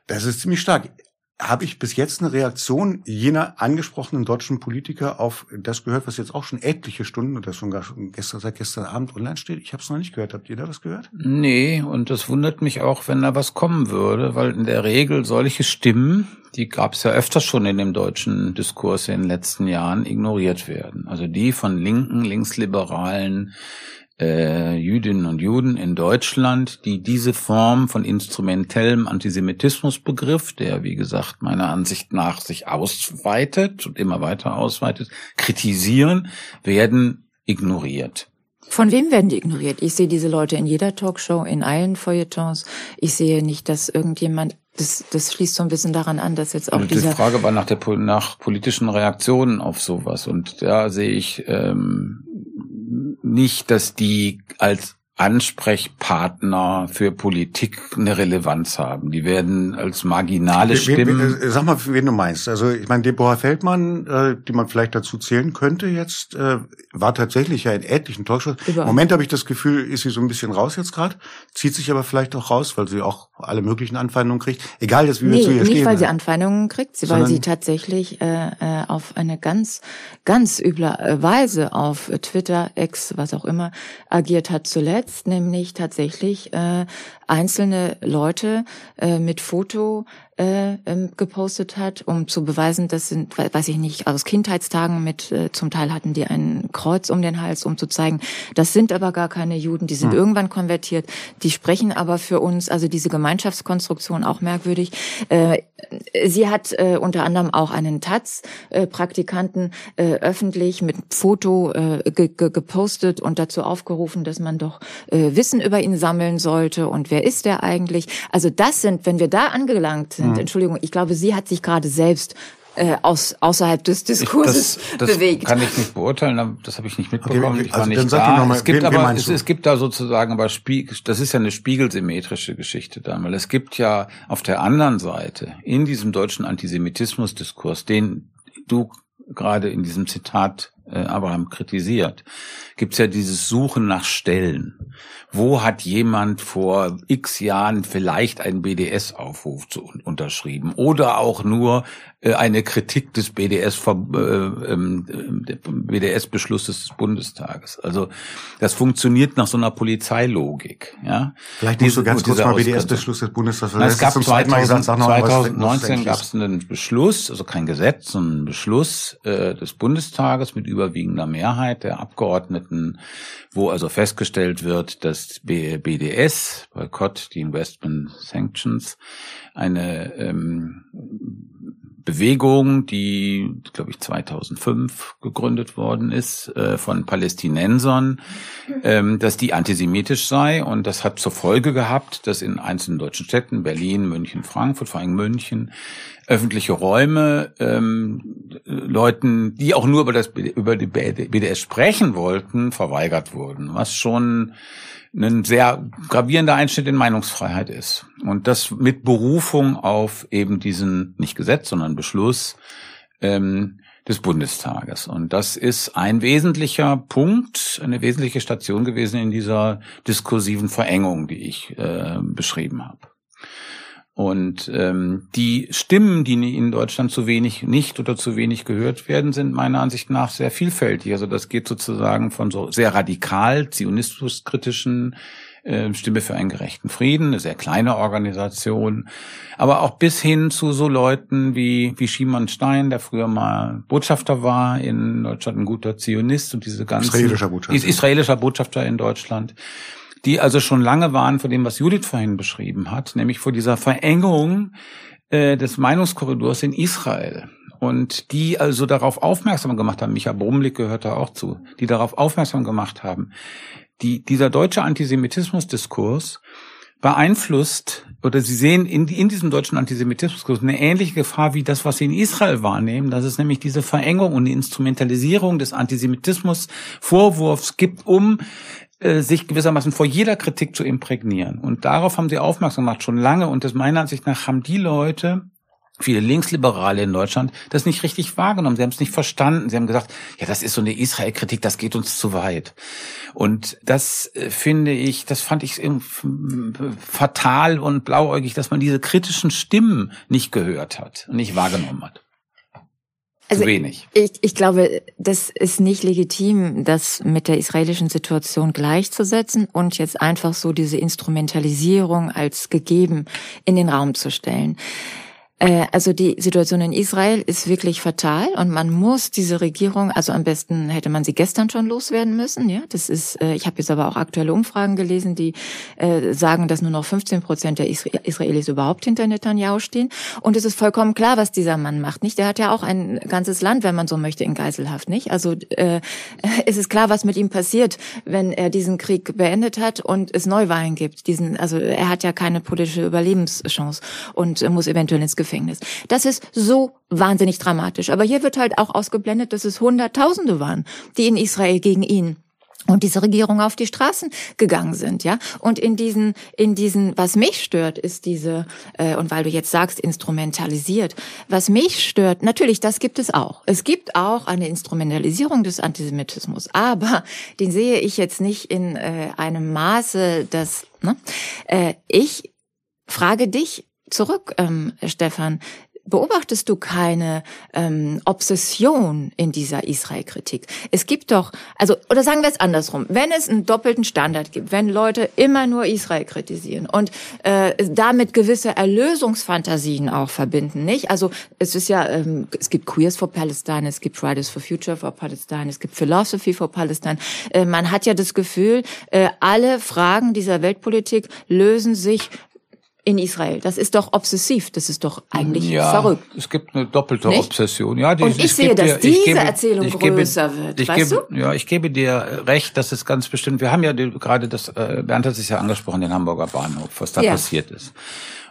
Speaker 6: Das ist ziemlich stark habe ich bis jetzt eine Reaktion jener angesprochenen deutschen Politiker auf das gehört, was jetzt auch schon etliche Stunden oder schon gar schon gestern seit gestern Abend online steht? Ich habe es noch nicht gehört. Habt ihr da was gehört?
Speaker 7: Nee, und das wundert mich auch, wenn da was kommen würde, weil in der Regel solche Stimmen, die gab es ja öfters schon in dem deutschen Diskurs in den letzten Jahren, ignoriert werden. Also die von linken, linksliberalen äh, Jüdinnen und Juden in Deutschland, die diese Form von instrumentellem Antisemitismusbegriff, der wie gesagt meiner Ansicht nach sich ausweitet und immer weiter ausweitet, kritisieren, werden ignoriert.
Speaker 9: Von wem werden die ignoriert? Ich sehe diese Leute in jeder Talkshow, in allen Feuilletons. Ich sehe nicht, dass irgendjemand das, das schließt so ein bisschen daran an, dass jetzt auch
Speaker 7: und Die Frage war nach der nach politischen Reaktionen auf sowas und da sehe ich ähm, nicht, dass die als Ansprechpartner für Politik eine Relevanz haben. Die werden als marginale Stimmen.
Speaker 6: Äh, sag mal, wen du meinst. Also ich meine, Deborah Feldmann, äh, die man vielleicht dazu zählen könnte jetzt, äh, war tatsächlich ja in etlichen Talkshows. Im Moment habe ich das Gefühl, ist sie so ein bisschen raus jetzt gerade, zieht sich aber vielleicht auch raus, weil sie auch alle möglichen Anfeindungen kriegt. Egal jetzt, wie nee, wir zu ihr
Speaker 9: nicht,
Speaker 6: stehen.
Speaker 9: Nicht, weil sie Anfeindungen kriegt, weil sie tatsächlich äh, äh, auf eine ganz, ganz üble Weise auf Twitter, Ex, was auch immer, agiert hat zuletzt jetzt nämlich tatsächlich äh, einzelne Leute äh, mit Foto äh, ähm, gepostet hat, um zu beweisen, das sind, weiß ich nicht, aus Kindheitstagen mit, äh, zum Teil hatten die ein Kreuz um den Hals, um zu zeigen, das sind aber gar keine Juden, die sind mhm. irgendwann konvertiert, die sprechen aber für uns, also diese Gemeinschaftskonstruktion auch merkwürdig. Äh, sie hat äh, unter anderem auch einen Taz-Praktikanten äh, öffentlich mit Foto äh, ge ge gepostet und dazu aufgerufen, dass man doch äh, Wissen über ihn sammeln sollte und wer ist er eigentlich. Also das sind, wenn wir da angelangt sind, mhm. Entschuldigung, ich glaube, sie hat sich gerade selbst äh, aus, außerhalb des Diskurses
Speaker 7: ich, das, das
Speaker 9: bewegt.
Speaker 7: kann ich nicht beurteilen, das habe ich nicht mitbekommen. Okay, ich war also nicht da. Mal, es gibt aber, es, es, gibt da sozusagen aber Spiegel, das ist ja eine spiegelsymmetrische Geschichte dann, weil es gibt ja auf der anderen Seite in diesem deutschen Antisemitismusdiskurs, den du gerade in diesem Zitat Abraham kritisiert, gibt's ja dieses Suchen nach Stellen. Wo hat jemand vor x Jahren vielleicht einen BDS-Aufruf unterschrieben oder auch nur äh, eine Kritik des BDS äh, ähm, BDS-Beschlusses des Bundestages. Also das funktioniert nach so einer Polizeilogik. Ja?
Speaker 6: Vielleicht musst du ganz kurz mal BDS-Beschluss des Bundestages.
Speaker 7: Na, es gab 2000, 2019 gab es einen Beschluss, also kein Gesetz, sondern einen Beschluss äh, des Bundestages mit überwiegender Mehrheit der Abgeordneten, wo also festgestellt wird, dass BDS, Boycott, die Investment Sanctions, eine ähm, Bewegung, die, glaube ich, 2005 gegründet worden ist äh, von Palästinensern, ähm, dass die antisemitisch sei. Und das hat zur Folge gehabt, dass in einzelnen deutschen Städten, Berlin, München, Frankfurt, vor allem München, öffentliche Räume ähm, Leuten, die auch nur über das über die BDS sprechen wollten, verweigert wurden, was schon ein sehr gravierender Einschnitt in Meinungsfreiheit ist. Und das mit Berufung auf eben diesen, nicht Gesetz, sondern Beschluss ähm, des Bundestages. Und das ist ein wesentlicher Punkt, eine wesentliche Station gewesen in dieser diskursiven Verengung, die ich äh, beschrieben habe. Und ähm, die Stimmen, die in Deutschland zu wenig, nicht oder zu wenig gehört werden, sind meiner Ansicht nach sehr vielfältig. Also das geht sozusagen von so sehr radikal zionismuskritischen äh, Stimme für einen gerechten Frieden, eine sehr kleine Organisation, aber auch bis hin zu so Leuten wie, wie Schiemann Stein, der früher mal Botschafter war in Deutschland, ein guter Zionist und diese ganzen...
Speaker 6: Israelischer Botschafter.
Speaker 7: Israelischer Botschafter in Deutschland die also schon lange waren vor dem, was Judith vorhin beschrieben hat, nämlich vor dieser Verengung äh, des Meinungskorridors in Israel. Und die also darauf aufmerksam gemacht haben, Micha Brumlik gehört da auch zu, die darauf aufmerksam gemacht haben, die, dieser deutsche Antisemitismusdiskurs beeinflusst oder sie sehen in, in diesem deutschen Antisemitismus eine ähnliche Gefahr wie das, was sie in Israel wahrnehmen, dass es nämlich diese Verengung und die Instrumentalisierung des Antisemitismus Vorwurfs gibt, um sich gewissermaßen vor jeder Kritik zu imprägnieren. Und darauf haben sie aufmerksam gemacht, schon lange. Und das meiner Ansicht nach haben die Leute, viele Linksliberale in Deutschland, das nicht richtig wahrgenommen. Sie haben es nicht verstanden. Sie haben gesagt, ja, das ist so eine Israel-Kritik, das geht uns zu weit. Und das äh, finde ich, das fand ich fatal und blauäugig, dass man diese kritischen Stimmen nicht gehört hat und nicht wahrgenommen hat.
Speaker 9: Also
Speaker 7: zu wenig.
Speaker 9: Ich, ich glaube, das ist nicht legitim, das mit der israelischen Situation gleichzusetzen und jetzt einfach so diese Instrumentalisierung als gegeben in den Raum zu stellen. Äh, also die Situation in Israel ist wirklich fatal und man muss diese Regierung, also am besten hätte man sie gestern schon loswerden müssen. Ja, das ist. Äh, ich habe jetzt aber auch aktuelle Umfragen gelesen, die äh, sagen, dass nur noch 15 Prozent der Israelis überhaupt hinter Netanyahu stehen. Und es ist vollkommen klar, was dieser Mann macht. Nicht? Der hat ja auch ein ganzes Land, wenn man so möchte, in Geiselhaft. Nicht? Also äh, es ist klar, was mit ihm passiert, wenn er diesen Krieg beendet hat und es Neuwahlen gibt. Diesen, also er hat ja keine politische Überlebenschance und muss eventuell ins Gefängnis Gefängnis. Das ist so wahnsinnig dramatisch. Aber hier wird halt auch ausgeblendet, dass es Hunderttausende waren, die in Israel gegen ihn und diese Regierung auf die Straßen gegangen sind, ja. Und in diesen, in diesen, was mich stört, ist diese, äh, und weil du jetzt sagst, instrumentalisiert, was mich stört, natürlich, das gibt es auch. Es gibt auch eine Instrumentalisierung des Antisemitismus, aber den sehe ich jetzt nicht in äh, einem Maße, dass, ne? Äh, ich frage dich, zurück, ähm, Stefan. beobachtest du keine ähm, Obsession in dieser Israel-Kritik. Es gibt doch, also, oder sagen wir es andersrum, wenn es einen doppelten Standard gibt, wenn Leute immer nur Israel kritisieren und äh, damit gewisse Erlösungsfantasien auch verbinden, nicht? Also es ist ja, ähm, es gibt Queers for Palestine, es gibt Fridays for Future for Palestine, es gibt Philosophy for Palestine. Äh, man hat ja das Gefühl, äh, alle Fragen dieser Weltpolitik lösen sich in Israel. Das ist doch obsessiv. Das ist doch eigentlich
Speaker 7: ja,
Speaker 9: verrückt.
Speaker 7: Es gibt eine doppelte
Speaker 9: Nicht?
Speaker 7: Obsession. Ja, die,
Speaker 9: Und ich, sehe, dass
Speaker 7: dir,
Speaker 9: diese
Speaker 7: gebe,
Speaker 9: Erzählung größer
Speaker 7: gebe,
Speaker 9: wird.
Speaker 7: Ich
Speaker 9: weißt
Speaker 7: gebe,
Speaker 9: du?
Speaker 7: Ja, ich gebe dir recht, dass es ganz bestimmt. Wir haben ja die, gerade das, äh, Bernd hat es ja angesprochen, den Hamburger Bahnhof, was da
Speaker 9: Ja.
Speaker 7: passiert ist.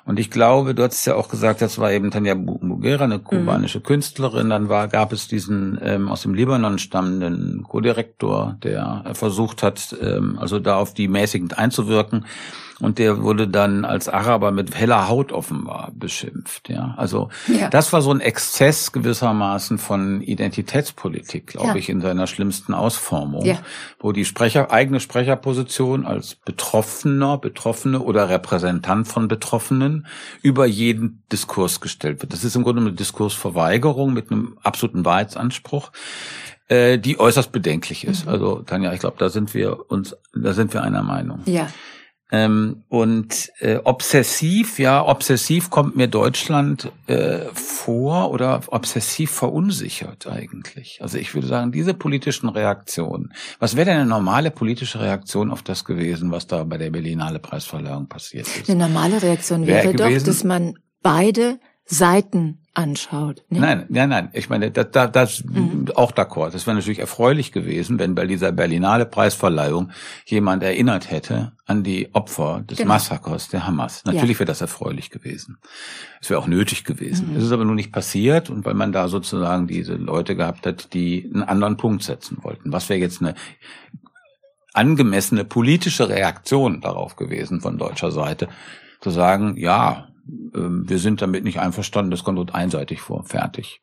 Speaker 7: Und ich glaube, du hast ja auch gesagt, das war eben Tanja Mugera, eine kubanische Künstlerin. Dann war, gab es diesen ähm, aus dem Libanon stammenden Co-Direktor, der versucht hat, ähm, also da auf die mäßigend einzuwirken. Und der wurde dann als Araber mit heller Haut offenbar beschimpft. Ja, also
Speaker 9: Ja.
Speaker 7: das war so ein Exzess gewissermaßen von Identitätspolitik, glaube
Speaker 9: Ja.
Speaker 7: ich, in seiner schlimmsten Ausformung,
Speaker 9: Ja.
Speaker 7: wo die Sprecher eigene Sprecherposition als Betroffener, Betroffene oder Repräsentant von Betroffenen über jeden Diskurs gestellt wird. Das ist im Grunde eine Diskursverweigerung mit einem absoluten Wahrheitsanspruch äh, die äußerst bedenklich ist.
Speaker 9: Mhm.
Speaker 7: Also Tanja, ich glaube, da sind wir uns, da sind wir einer Meinung.
Speaker 9: Ja.
Speaker 7: Ähm, und äh, obsessiv, ja, obsessiv kommt mir Deutschland äh, vor oder obsessiv verunsichert eigentlich. Also ich würde sagen, diese politischen Reaktionen, was wäre denn eine normale politische Reaktion auf das gewesen, was da bei der Berlinale Preisverleihung passiert ist?
Speaker 9: Eine normale Reaktion
Speaker 7: Wäre
Speaker 9: wäre doch,
Speaker 7: gewesen-
Speaker 9: dass man beide Seiten anschaut. Ne?
Speaker 7: Nein, nein, nein. Ich meine, das, das, das
Speaker 9: Mhm.
Speaker 7: auch d'accord. Das wäre natürlich erfreulich gewesen, wenn bei dieser Berlinale Preisverleihung jemand erinnert hätte an die Opfer des
Speaker 9: Genau.
Speaker 7: Massakers der Hamas. Natürlich wäre das erfreulich gewesen. Es wäre auch nötig gewesen.
Speaker 9: Mhm.
Speaker 7: Es ist aber nur nicht passiert und weil man da sozusagen diese Leute gehabt hat, die einen anderen Punkt setzen wollten. Was wäre jetzt eine angemessene politische Reaktion darauf gewesen von deutscher Seite, zu sagen, ja, wir sind damit nicht einverstanden, das kommt uns einseitig vor, fertig.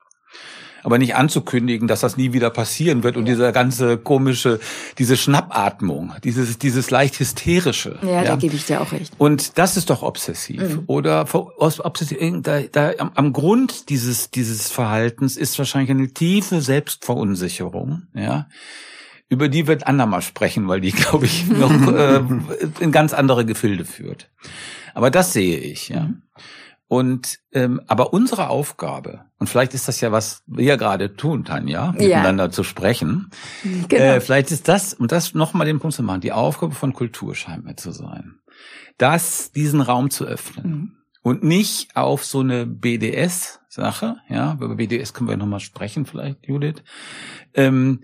Speaker 7: Aber nicht anzukündigen, dass das nie wieder passieren wird und dieser ganze komische, diese Schnappatmung, dieses, dieses leicht hysterische.
Speaker 9: Ja, da gebe ich dir auch recht.
Speaker 7: Und das ist doch obsessiv.
Speaker 9: Mhm.
Speaker 7: Oder obsessiv, da, da, am, am Grund dieses, dieses Verhaltens ist wahrscheinlich eine tiefe Selbstverunsicherung, ja. Über die wird andermal sprechen, weil die, glaube ich, noch äh, in ganz andere Gefilde führt. Aber das sehe ich, ja. Und ähm, aber unsere Aufgabe, und vielleicht ist das ja, was wir gerade tun, Tanja, miteinander zu sprechen,
Speaker 9: Genau.
Speaker 7: äh, vielleicht ist das, um das nochmal den Punkt zu machen, die Aufgabe von Kultur scheint mir zu sein, das, diesen Raum zu öffnen.
Speaker 9: Mhm.
Speaker 7: Und nicht auf so eine BDS-Sache, ja, über BDS können wir nochmal sprechen, vielleicht, Judith, ähm,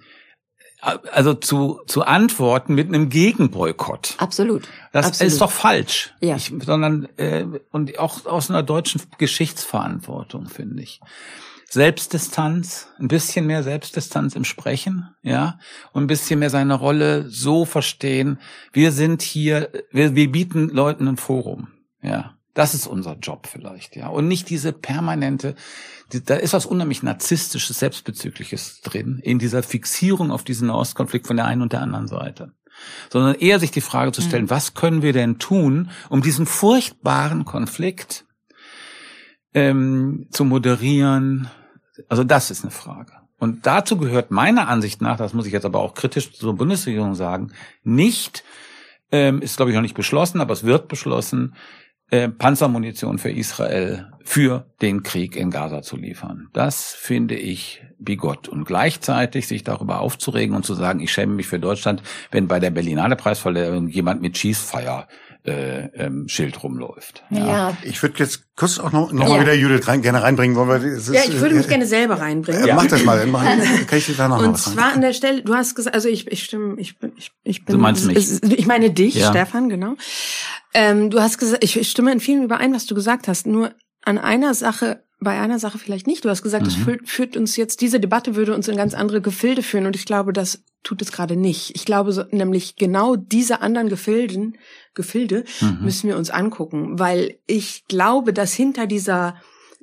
Speaker 7: also zu, zu antworten mit einem Gegenboykott.
Speaker 9: Absolut.
Speaker 7: Das
Speaker 9: Absolut.
Speaker 7: ist doch falsch.
Speaker 9: Ja.
Speaker 7: Ich, sondern äh, und auch aus einer deutschen Geschichtsverantwortung finde ich. Selbstdistanz, ein bisschen mehr Selbstdistanz im Sprechen, ja, und ein bisschen mehr seine Rolle so verstehen. Wir sind hier, wir, wir bieten Leuten ein Forum, ja. Das ist unser Job vielleicht, ja. Und nicht diese permanente, die, da ist was unheimlich narzisstisches, selbstbezügliches drin, in dieser Fixierung auf diesen Nahostkonflikt von der einen und der anderen Seite. Sondern eher sich die Frage zu stellen, was können wir denn tun, um diesen furchtbaren Konflikt ähm, zu moderieren? Also das ist eine Frage. Und dazu gehört meiner Ansicht nach, das muss ich jetzt aber auch kritisch zur Bundesregierung sagen, nicht, ähm, ist glaube ich noch nicht beschlossen, aber es wird beschlossen, äh, Panzermunition für Israel für den Krieg in Gaza zu liefern. Das finde ich bigott. Und gleichzeitig sich darüber aufzuregen und zu sagen, ich schäme mich für Deutschland, wenn bei der Berlinale Preisverleihung jemand mit Cheesefire äh, ähm, Schild rumläuft.
Speaker 9: Ja.
Speaker 6: Ich würde jetzt kurz auch noch, noch mal
Speaker 9: Ja.
Speaker 6: wieder Judith rein, gerne reinbringen, wollen wir. Es ist,
Speaker 8: Ja, ich würde mich
Speaker 6: äh,
Speaker 8: gerne selber reinbringen.
Speaker 6: äh, Mach das mal, mach, kann ich dir da noch mal
Speaker 8: Und
Speaker 6: was sagen?
Speaker 8: zwar an der Stelle, du hast gesagt, also ich, ich stimme, ich bin, ich, ich bin.
Speaker 7: Du meinst mich.
Speaker 8: Ich meine dich,
Speaker 7: Ja.
Speaker 8: Stefan, genau. Ähm, du hast gesagt, ich, ich stimme in vielen überein, was du gesagt hast. Nur an einer Sache, bei einer Sache vielleicht nicht. Du hast gesagt, es
Speaker 7: Mhm.
Speaker 8: führt, führt uns jetzt, diese Debatte würde uns in ganz andere Gefilde führen. Und ich glaube, das tut es gerade nicht. Ich glaube so, nämlich genau diese anderen Gefilden, Gefilde
Speaker 7: Mhm.
Speaker 8: müssen wir uns angucken, weil ich glaube, dass hinter dieser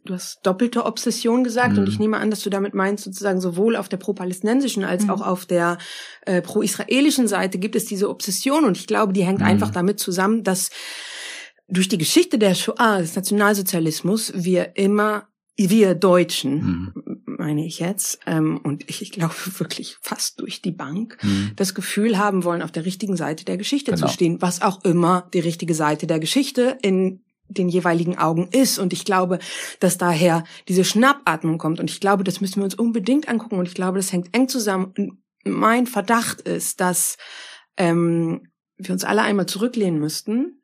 Speaker 8: Du hast doppelte Obsession gesagt
Speaker 7: Mhm.
Speaker 8: und ich nehme an, dass du damit meinst, sozusagen sowohl auf der pro-palästinensischen als
Speaker 9: Mhm.
Speaker 8: auch auf der äh, pro-israelischen Seite gibt es diese Obsession und ich glaube, die hängt
Speaker 7: Mhm.
Speaker 8: einfach damit zusammen, dass durch die Geschichte der Shoah, des Nationalsozialismus, wir immer wir Deutschen, mhm. meine ich jetzt, ähm, und ich, ich glaube wirklich fast durch die Bank, mhm. das Gefühl haben wollen, auf der richtigen Seite der Geschichte genau. zu stehen, was auch immer die richtige Seite der Geschichte in den jeweiligen Augen ist. Und ich glaube, dass daher diese Schnappatmung kommt. Und ich glaube, das müssen wir uns unbedingt angucken. Und ich glaube, das hängt eng zusammen. Und mein Verdacht ist, dass ähm, wir uns alle einmal zurücklehnen müssten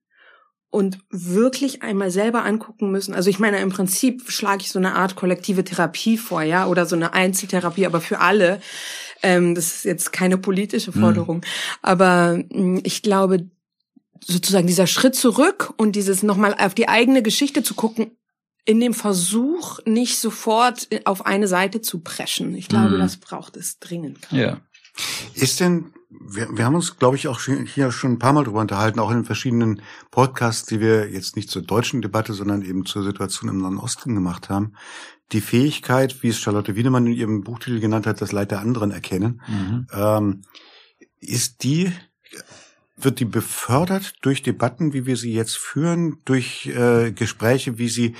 Speaker 8: und wirklich einmal selber angucken müssen. Also ich meine, im Prinzip schlage ich so eine Art kollektive Therapie vor, ja, oder so eine Einzeltherapie, aber für alle. Ähm, das ist jetzt keine politische mhm. Forderung. Mhm. Aber mh, ich glaube, sozusagen dieser Schritt zurück und dieses nochmal auf die eigene Geschichte zu gucken, in dem Versuch, nicht sofort auf eine Seite zu preschen. Ich glaube, mhm. das braucht es dringend.
Speaker 6: Ja. Ist denn, wir, wir haben uns, glaube ich, auch hier schon ein paar Mal drüber unterhalten, auch in den verschiedenen Podcasts, die wir jetzt nicht zur deutschen Debatte, sondern eben zur Situation im Nahen Osten gemacht haben, die Fähigkeit, wie es Charlotte Wiedemann in ihrem Buchtitel genannt hat, das Leid der anderen erkennen, mhm. ähm, ist die wird die befördert durch Debatten, wie wir sie jetzt führen, durch äh, Gespräche, wie sie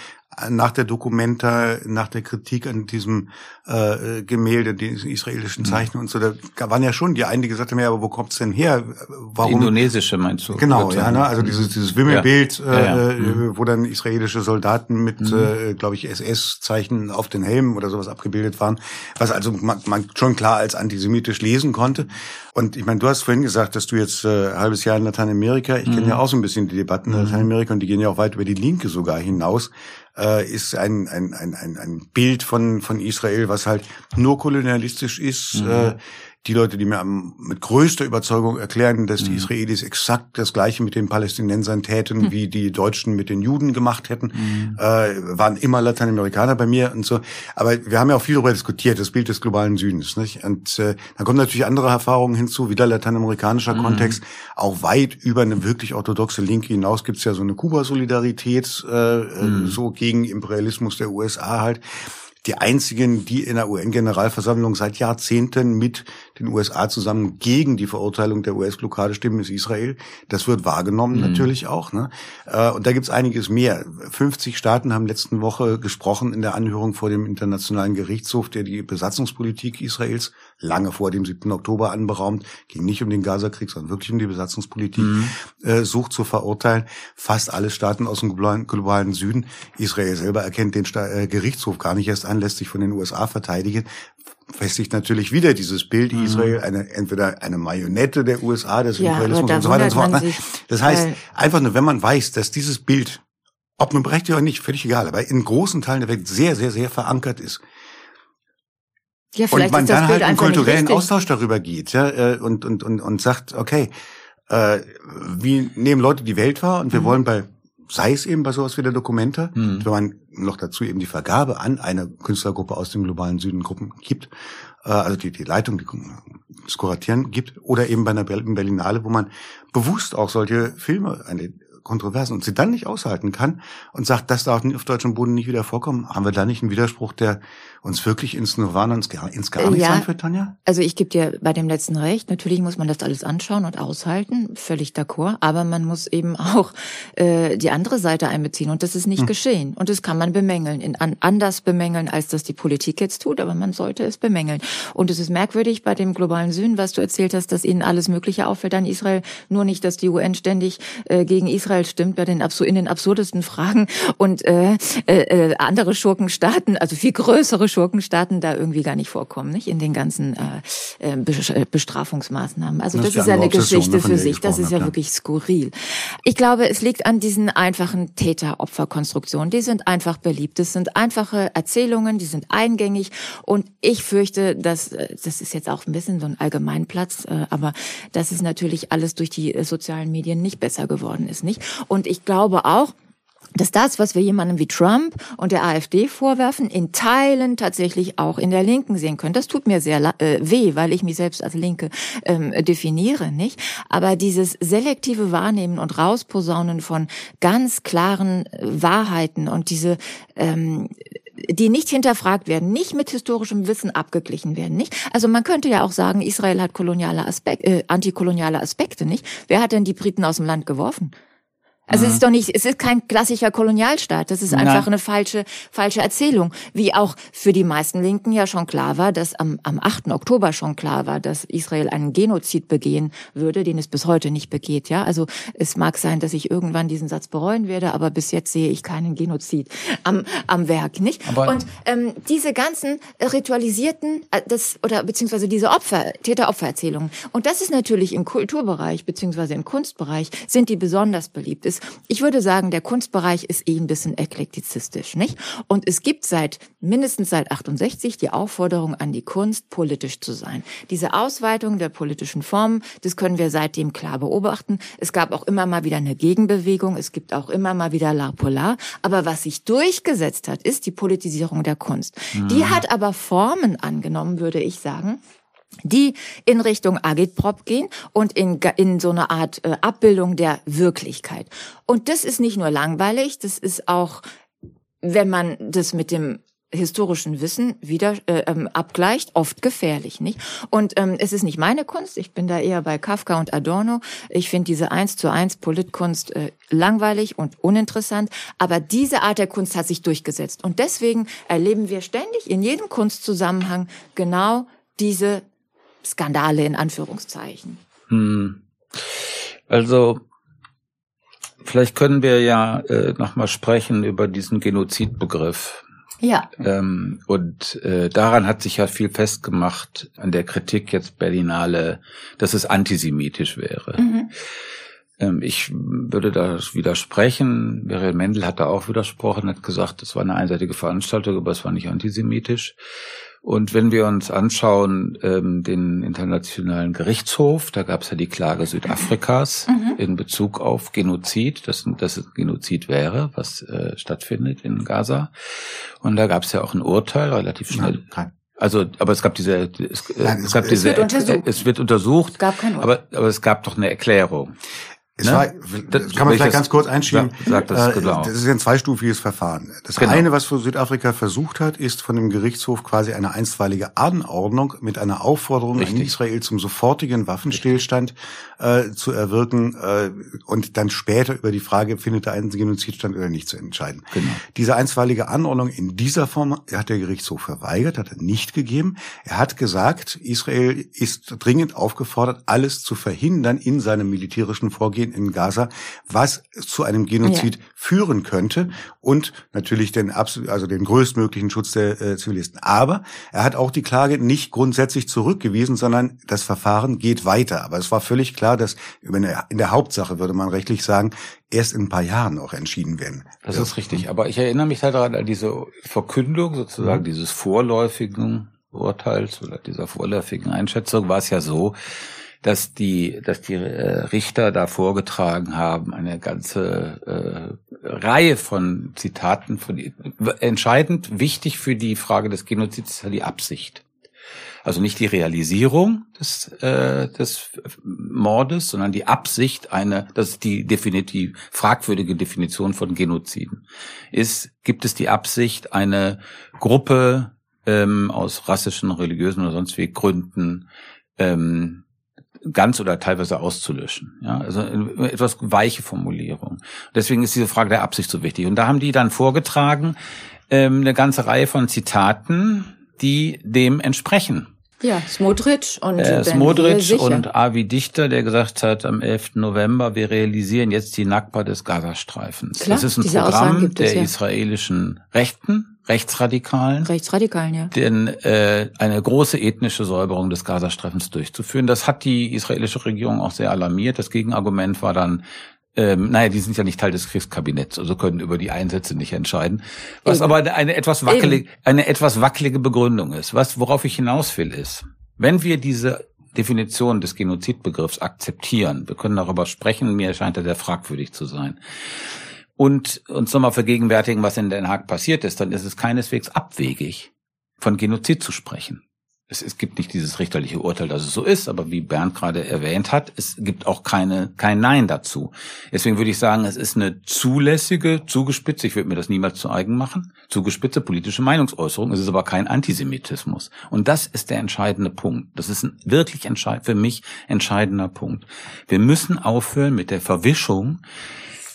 Speaker 6: nach der Dokumenta, nach der Kritik an diesem äh, Gemälde, den israelischen mhm. Zeichen und so, da waren ja schon die einen, die gesagt haben, ja, aber wo kommt's denn her?
Speaker 7: Warum? Die indonesische meinst du?
Speaker 6: Genau, ja, ne? also dieses, dieses Wimmelbild, ja. Äh, ja, ja. Mhm. wo dann israelische Soldaten mit, mhm. äh, glaube ich, SS-Zeichen auf den Helmen oder sowas abgebildet waren, was also man, man schon klar als antisemitisch lesen konnte. Und ich meine, du hast vorhin gesagt, dass du jetzt äh, ein halbes Jahr in Lateinamerika, ich mhm. kenne ja auch so ein bisschen die Debatten in. Lateinamerika und die gehen ja auch weit über die Linke sogar hinaus äh, ist ein, ein, ein, ein, ein Bild von, von Israel, was halt nur kolonialistisch ist. Mhm. Äh, die Leute, die mir am, mit größter Überzeugung erklären, dass mhm. die Israelis exakt das Gleiche mit den Palästinensern täten, mhm. wie die Deutschen mit den Juden gemacht hätten, mhm. äh, waren immer Lateinamerikaner bei mir und so. Aber wir haben ja auch viel darüber diskutiert, das Bild des globalen Südens. Nicht? Und äh, dann kommen natürlich andere Erfahrungen hinzu, wieder lateinamerikanischer mhm. Kontext, auch weit über eine wirklich orthodoxe Linke hinaus gibt's ja so eine Kuba-Solidarität, äh, äh mhm. so gegen Imperialismus der USA halt die einzigen, die in der UN-Generalversammlung seit Jahrzehnten mit den USA zusammen gegen die Verurteilung der US-Blockade stimmen, ist Israel. Das wird wahrgenommen mhm. natürlich auch. Ne? Äh, und da gibt's einiges mehr. 50 Staaten haben letzten Woche gesprochen in der Anhörung vor dem Internationalen Gerichtshof, der die Besatzungspolitik Israels lange vor dem 7. Oktober anberaumt, ging nicht um den Gazakrieg, sondern wirklich um die Besatzungspolitik, mhm. äh, sucht zu verurteilen. Fast alle Staaten aus dem globalen, globalen Süden. Israel selber erkennt den Sta äh, Gerichtshof gar nicht erst an, lässt sich von den USA verteidigen festigt natürlich wieder dieses Bild mhm. Israel eine entweder eine Marionette der USA des ja, Imperialismus und so weiter und so fort. Das heißt einfach nur, wenn man weiß, dass dieses Bild, ob man berechtigt oder nicht, völlig egal, aber in großen Teilen der Welt sehr sehr sehr verankert ist. Ja, vielleicht und man ist das dann Bild halt einen kulturellen Austausch darüber geht, ja, äh, und und und und sagt, okay, äh, wie nehmen Leute die Welt wahr und wir mhm. wollen bei sei es eben bei sowas wie der Dokumenta, mhm. wenn man noch dazu eben die Vergabe an eine Künstlergruppe aus dem globalen Süden Gruppen gibt, äh, also die, die Leitung, die das Kuratieren gibt, oder eben bei einer Berlinale, wo man bewusst auch solche Filme, eine Kontroversen und sie dann nicht aushalten kann und sagt, das darf auf deutschem Boden nicht wieder vorkommen, haben wir da nicht einen Widerspruch, der uns wirklich ins Nirvana, ins Gar, ins Gar nicht ja, sein Tanja?
Speaker 9: Also ich gebe dir bei dem letzten recht. Natürlich muss man das alles anschauen und aushalten, völlig d'accord. Aber man muss eben auch äh, die andere Seite einbeziehen und das ist nicht hm. geschehen. Und das kann man bemängeln, in, an, anders bemängeln, als das die Politik jetzt tut, aber man sollte es bemängeln. Und es ist merkwürdig bei dem globalen Süden, was du erzählt hast, dass ihnen alles Mögliche auffällt an Israel. Nur nicht, dass die UN ständig äh, gegen Israel stimmt, bei den in den absurdesten Fragen und äh, äh, äh, andere Schurkenstaaten, also viel größere Schurkenstaaten da irgendwie gar nicht vorkommen, nicht in den ganzen äh, äh Bestrafungsmaßnahmen. Also das, das ist ja eine Geschichte für sich. Das ist ja klar. wirklich skurril. Ich glaube, es liegt an diesen einfachen Täter-Opfer-Konstruktionen. Die sind einfach beliebt. Das sind einfache Erzählungen, die sind eingängig und ich fürchte, dass äh, das ist jetzt auch ein bisschen so ein Allgemeinplatz, äh, aber das ist natürlich alles durch die sozialen Medien nicht besser geworden ist, nicht? Und ich glaube auch, dass das, was wir jemandem wie Trump und der AfD vorwerfen, in Teilen tatsächlich auch in der Linken sehen können. Das tut mir sehr äh, weh, weil ich mich selbst als Linke ähm, definiere, nicht? Aber dieses selektive Wahrnehmen und Rausposaunen von ganz klaren äh, Wahrheiten und diese ähm, die nicht hinterfragt werden, nicht mit historischem Wissen abgeglichen werden, nicht? Also man könnte ja auch sagen, Israel hat koloniale Aspekte, äh, antikoloniale Aspekte, nicht? Wer hat denn die Briten aus dem Land geworfen? Also mhm. es ist doch nicht, es ist kein klassischer Kolonialstaat. Das ist einfach Nein. eine falsche, falsche Erzählung. Wie auch für die meisten Linken ja schon klar war, dass am, am 8. Oktober schon klar war, dass Israel einen Genozid begehen würde, den es bis heute nicht begeht. Ja, also es mag sein, dass ich irgendwann diesen Satz bereuen werde, aber bis jetzt sehe ich keinen Genozid am, am Werk, nicht? Aber Und ähm, diese ganzen ritualisierten, äh, das oder beziehungsweise diese Opfer, Täter-Opfer-Erzählungen. Und das ist natürlich im Kulturbereich beziehungsweise im Kunstbereich sind die besonders beliebt ist, ich würde sagen, der Kunstbereich ist eh ein bisschen eklektizistisch, nicht? Und es gibt seit, mindestens seit 68 die Aufforderung an die Kunst, politisch zu sein. Diese Ausweitung der politischen Formen, das können wir seitdem klar beobachten. Es gab auch immer mal wieder eine Gegenbewegung, es gibt auch immer mal wieder La Polar. Aber was sich durchgesetzt hat, ist die Politisierung der Kunst. Mhm. Die hat aber Formen angenommen, würde ich sagen, die in Richtung Agitprop gehen und in, in so eine Art äh, Abbildung der Wirklichkeit. Und das ist nicht nur langweilig, das ist auch, wenn man das mit dem historischen Wissen wieder äh, ähm, abgleicht, oft gefährlich, nicht? Und ähm, es ist nicht meine Kunst. Ich bin da eher bei Kafka und Adorno. Ich finde diese eins zu eins Politkunst äh, langweilig und uninteressant. Aber diese Art der Kunst hat sich durchgesetzt. Und deswegen erleben wir ständig in jedem Kunstzusammenhang genau diese Skandale in Anführungszeichen. Hm.
Speaker 7: Also vielleicht können wir ja äh, nochmal sprechen über diesen Genozidbegriff.
Speaker 9: Ja.
Speaker 7: Ähm, und äh, daran hat sich ja viel festgemacht an der Kritik jetzt Berlinale, dass es antisemitisch wäre. Mhm. Ähm, ich würde da widersprechen. Muriel Mendel hat da auch widersprochen, hat gesagt, es war eine einseitige Veranstaltung, aber es war nicht antisemitisch. Und wenn wir uns anschauen, ähm, den Internationalen Gerichtshof, da gab es ja die Klage Südafrikas mhm. in Bezug auf Genozid, dass, dass es Genozid wäre, was äh, stattfindet in Gaza. Und da gab es ja auch ein Urteil relativ schnell. Nein, also, aber es gab diese, es, Nein, es, es gab diese, wird untersucht. es wird untersucht, es gab kein Urteil. aber, aber es gab doch eine Erklärung.
Speaker 6: Es ne? war, das, kann man vielleicht ganz kurz einschieben.
Speaker 7: Sagt das, genau.
Speaker 6: das ist ein zweistufiges Verfahren. Das genau. eine, was Südafrika versucht hat, ist von dem Gerichtshof quasi eine einstweilige Anordnung mit einer Aufforderung Richtig. an Israel zum sofortigen Waffenstillstand äh, zu erwirken äh, und dann später über die Frage, findet da ein Genozid stand oder nicht, zu entscheiden. Genau. Diese einstweilige Anordnung in dieser Form hat der Gerichtshof verweigert, hat er nicht gegeben. Er hat gesagt, Israel ist dringend aufgefordert, alles zu verhindern in seinem militärischen Vorgehen Vorgehen in Gaza, was zu einem Genozid ja. führen könnte und natürlich den absolut, also den größtmöglichen Schutz der äh, Zivilisten. Aber er hat auch die Klage nicht grundsätzlich zurückgewiesen, sondern das Verfahren geht weiter. Aber es war völlig klar, dass in der Hauptsache würde man rechtlich sagen, erst in ein paar Jahren auch entschieden werden.
Speaker 7: Das ist richtig. Aber ich erinnere mich halt daran an diese Verkündung sozusagen mhm. dieses vorläufigen Urteils oder dieser vorläufigen Einschätzung war es ja so, dass die, dass die äh, Richter da vorgetragen haben, eine ganze äh, Reihe von Zitaten. Von, entscheidend wichtig für die Frage des Genozids ist ja die Absicht. Also nicht die Realisierung des, äh, des Mordes, sondern die Absicht, eine, das ist die definitiv fragwürdige Definition von Genoziden, ist, gibt es die Absicht, eine Gruppe ähm, aus rassischen, religiösen oder sonst wie Gründen ähm, ganz oder teilweise auszulöschen. Ja, also etwas weiche Formulierung. Deswegen ist diese Frage der Absicht so wichtig. Und da haben die dann vorgetragen ähm, eine ganze Reihe von Zitaten, die dem entsprechen.
Speaker 9: Ja, Smodrich und
Speaker 7: äh, Smodrich und Avi Dichter, der gesagt hat, am 11. November, wir realisieren jetzt die Nakba des Gazastreifens. Klar, das ist ein Programm es, der ja. israelischen Rechten, Rechtsradikalen.
Speaker 9: Rechtsradikalen, ja.
Speaker 7: Denn äh, eine große ethnische Säuberung des Gazastreifens durchzuführen. Das hat die israelische Regierung auch sehr alarmiert. Das Gegenargument war dann, ähm, naja, die sind ja nicht Teil des Kriegskabinetts, also können über die Einsätze nicht entscheiden. Was Eben. aber eine etwas wackelige, eine etwas wackelige Begründung ist. Was, worauf ich hinaus will, ist, wenn wir diese Definition des Genozidbegriffs akzeptieren, wir können darüber sprechen, mir scheint er sehr fragwürdig zu sein, und uns nochmal vergegenwärtigen, was in Den Haag passiert ist, dann ist es keineswegs abwegig, von Genozid zu sprechen. Es, es gibt nicht dieses richterliche Urteil, dass es so ist, aber wie Bernd gerade erwähnt hat, es gibt auch keine, kein Nein dazu. Deswegen würde ich sagen, es ist eine zulässige, zugespitzte, ich würde mir das niemals zu eigen machen, zugespitzte politische Meinungsäußerung. Es ist aber kein Antisemitismus. Und das ist der entscheidende Punkt. Das ist ein wirklich entscheid für mich entscheidender Punkt. Wir müssen aufhören mit der Verwischung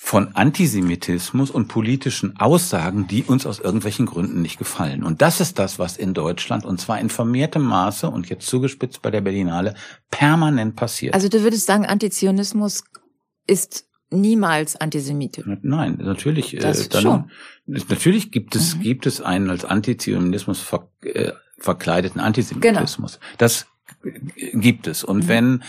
Speaker 7: von Antisemitismus und politischen Aussagen, die uns aus irgendwelchen Gründen nicht gefallen. Und das ist das, was in Deutschland, und zwar in vermehrtem Maße und jetzt zugespitzt bei der Berlinale, permanent passiert.
Speaker 9: Also du würdest sagen, Antizionismus ist niemals antisemitisch.
Speaker 7: Nein, natürlich.
Speaker 9: Das
Speaker 7: äh, dann,
Speaker 9: schon.
Speaker 7: Natürlich gibt es mhm. gibt es einen als Antizionismus ver, äh, verkleideten Antisemitismus. Genau. Das gibt es. Und mhm. wenn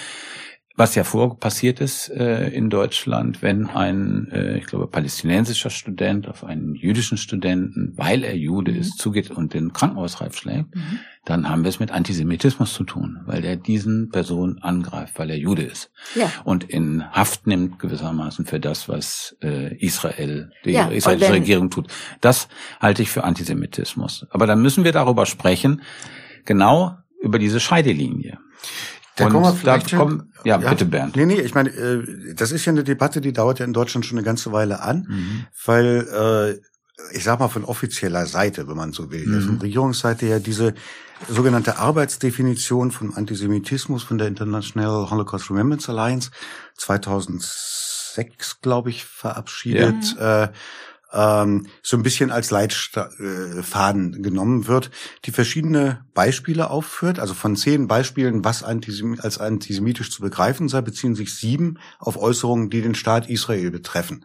Speaker 7: was ja vor passiert ist äh, in Deutschland, wenn ein, äh, ich glaube, palästinensischer Student auf einen jüdischen Studenten, weil er Jude mhm. ist, zugeht und den Krankenhausreif schlägt, mhm. dann haben wir es mit Antisemitismus zu tun, weil er diesen Person angreift, weil er Jude ist. Ja. Und in Haft nimmt gewissermaßen für das, was äh, Israel, die ja, israelische Regierung tut. Das halte ich für Antisemitismus. Aber dann müssen wir darüber sprechen, genau über diese Scheidelinie.
Speaker 6: Da und kommen wir vielleicht da kommen,
Speaker 7: ja, ja, bitte Bernd.
Speaker 6: Nee, nee, ich meine, äh, das ist ja eine Debatte, die dauert ja in Deutschland schon eine ganze Weile an, mhm. weil äh, ich sag mal von offizieller Seite, wenn man so will, mhm. von Regierungsseite ja diese sogenannte Arbeitsdefinition von Antisemitismus von der International Holocaust Remembrance Alliance 2006, glaube ich, verabschiedet. Ja. Äh, ähm, so ein bisschen als Leitfaden äh, genommen wird, die verschiedene Beispiele aufführt. Also von zehn Beispielen, was antisem als antisemitisch zu begreifen sei, beziehen sich sieben auf Äußerungen, die den Staat Israel betreffen.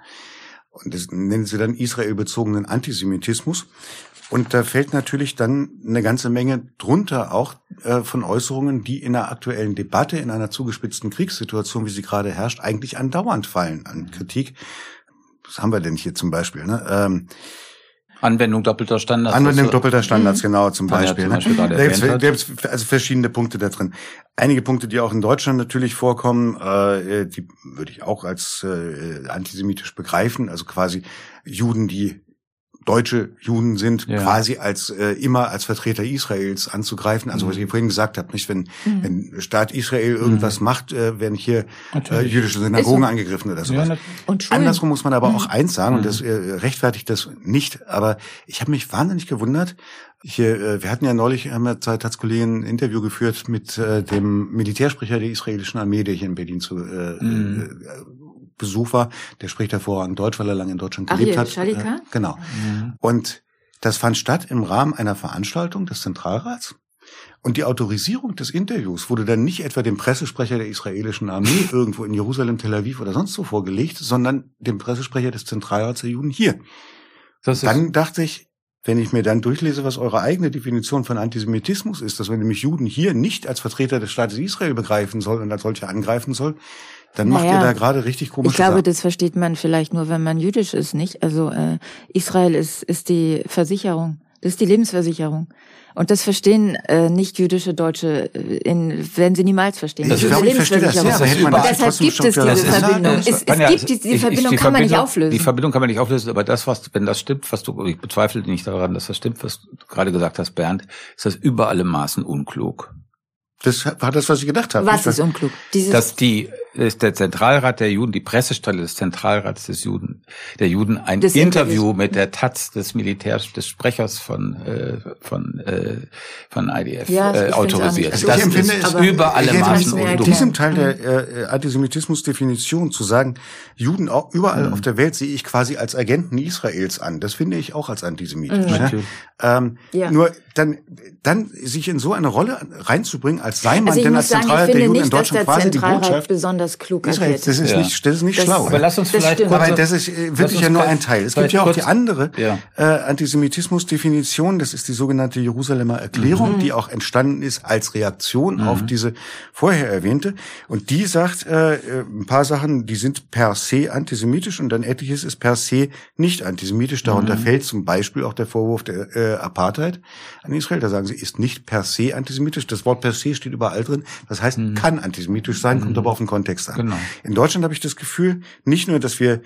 Speaker 6: Und das nennen sie dann israelbezogenen Antisemitismus. Und da fällt natürlich dann eine ganze Menge drunter auch äh, von Äußerungen, die in einer aktuellen Debatte, in einer zugespitzten Kriegssituation, wie sie gerade herrscht, eigentlich andauernd fallen an Kritik was haben wir denn hier zum Beispiel? Ne? Ähm,
Speaker 7: Anwendung doppelter Standards.
Speaker 6: Anwendung doppelter Standards, mhm. genau, zum Beispiel. Ja, zum ne? Beispiel ne? da gibt es also verschiedene Punkte da drin. Einige Punkte, die auch in Deutschland natürlich vorkommen, äh, die würde ich auch als äh, antisemitisch begreifen. Also quasi Juden, die deutsche Juden sind, ja. quasi als äh, immer als Vertreter Israels anzugreifen. Also mhm. was ich vorhin gesagt habe, nicht wenn mhm. wenn Staat Israel irgendwas mhm. macht, äh, werden hier äh, jüdische Synagogen so. angegriffen oder sowas. Ja, und Andersrum muss man aber auch mhm. eins sagen, und das mhm. äh, rechtfertigt das nicht. Aber ich habe mich wahnsinnig gewundert. Hier, äh, wir hatten ja neulich, haben wir zwei Kollegen ein Interview geführt mit äh, dem Militärsprecher der israelischen Armee, der hier in Berlin zu äh, mhm. äh, Besuch war, der spricht hervorragend Deutsch, weil er lange in Deutschland Ach, gelebt hier, hat. Äh, genau. Mhm. Und das fand statt im Rahmen einer Veranstaltung des Zentralrats. Und die Autorisierung des Interviews wurde dann nicht etwa dem Pressesprecher der israelischen Armee irgendwo in Jerusalem, Tel Aviv oder sonst wo vorgelegt, sondern dem Pressesprecher des Zentralrats der Juden hier. dann dachte ich, wenn ich mir dann durchlese, was eure eigene Definition von Antisemitismus ist, dass man nämlich Juden hier nicht als Vertreter des Staates Israel begreifen soll und als solche angreifen soll, dann macht naja, ihr da gerade richtig komische
Speaker 9: Ich glaube,
Speaker 6: Sachen.
Speaker 9: das versteht man vielleicht nur, wenn man jüdisch ist, nicht? Also äh, Israel ist, ist die Versicherung, das ist die Lebensversicherung. Und das verstehen äh, nicht jüdische Deutsche, äh, in, werden sie niemals verstehen.
Speaker 6: Das, das ist ich verstehe das, ja. das
Speaker 9: und deshalb gibt es diese Verbindung. Es, es gibt diese die Verbindung, die kann man nicht auflösen.
Speaker 7: Die Verbindung kann man nicht auflösen, aber das, was, wenn das stimmt, was du, ich bezweifle nicht daran, dass das stimmt, was du gerade gesagt hast, Bernd, ist das über alle Maßen unklug.
Speaker 6: Das war das, was ich gedacht habe.
Speaker 9: Was ist unklug?
Speaker 7: Dieses dass die ist der Zentralrat der Juden, die Pressestelle des Zentralrats des Juden, der Juden ein des Interview mit der Taz des Militärs, des Sprechers von äh, von äh, von IDF ja, äh, autorisiert.
Speaker 6: Also das empfinde, ist über alle Maßen In diesem Teil der äh, Antisemitismusdefinition zu sagen, Juden auch überall mhm. auf der Welt sehe ich quasi als Agenten Israels an. Das finde ich auch als antisemitisch. Mhm. Ne? Ähm, ja. Nur dann dann sich in so eine Rolle reinzubringen, als sei man also denn als Zentralrat der Juden in Deutschland quasi die Botschaft
Speaker 9: besonders klug
Speaker 6: Israel,
Speaker 9: agiert.
Speaker 6: Das ist
Speaker 7: ja.
Speaker 6: nicht, das ist nicht das, schlau.
Speaker 7: Aber lass uns vielleicht kurz,
Speaker 6: Aber das ist äh, wirklich ja nur ein Teil. Es gibt ja auch die andere ja. äh, Antisemitismus-Definition. Das ist die sogenannte Jerusalemer Erklärung, mhm. die auch entstanden ist als Reaktion mhm. auf diese vorher erwähnte. Und die sagt äh, äh, ein paar Sachen, die sind per se antisemitisch und dann etliches ist per se nicht antisemitisch. Darunter mhm. fällt zum Beispiel auch der Vorwurf der äh, Apartheid an Israel. Da sagen sie, ist nicht per se antisemitisch. Das Wort per se steht überall drin. Das heißt, mhm. kann antisemitisch sein, kommt mhm. aber auf den Kontext Kontext an. Genau. In Deutschland habe ich das Gefühl, nicht nur, dass wir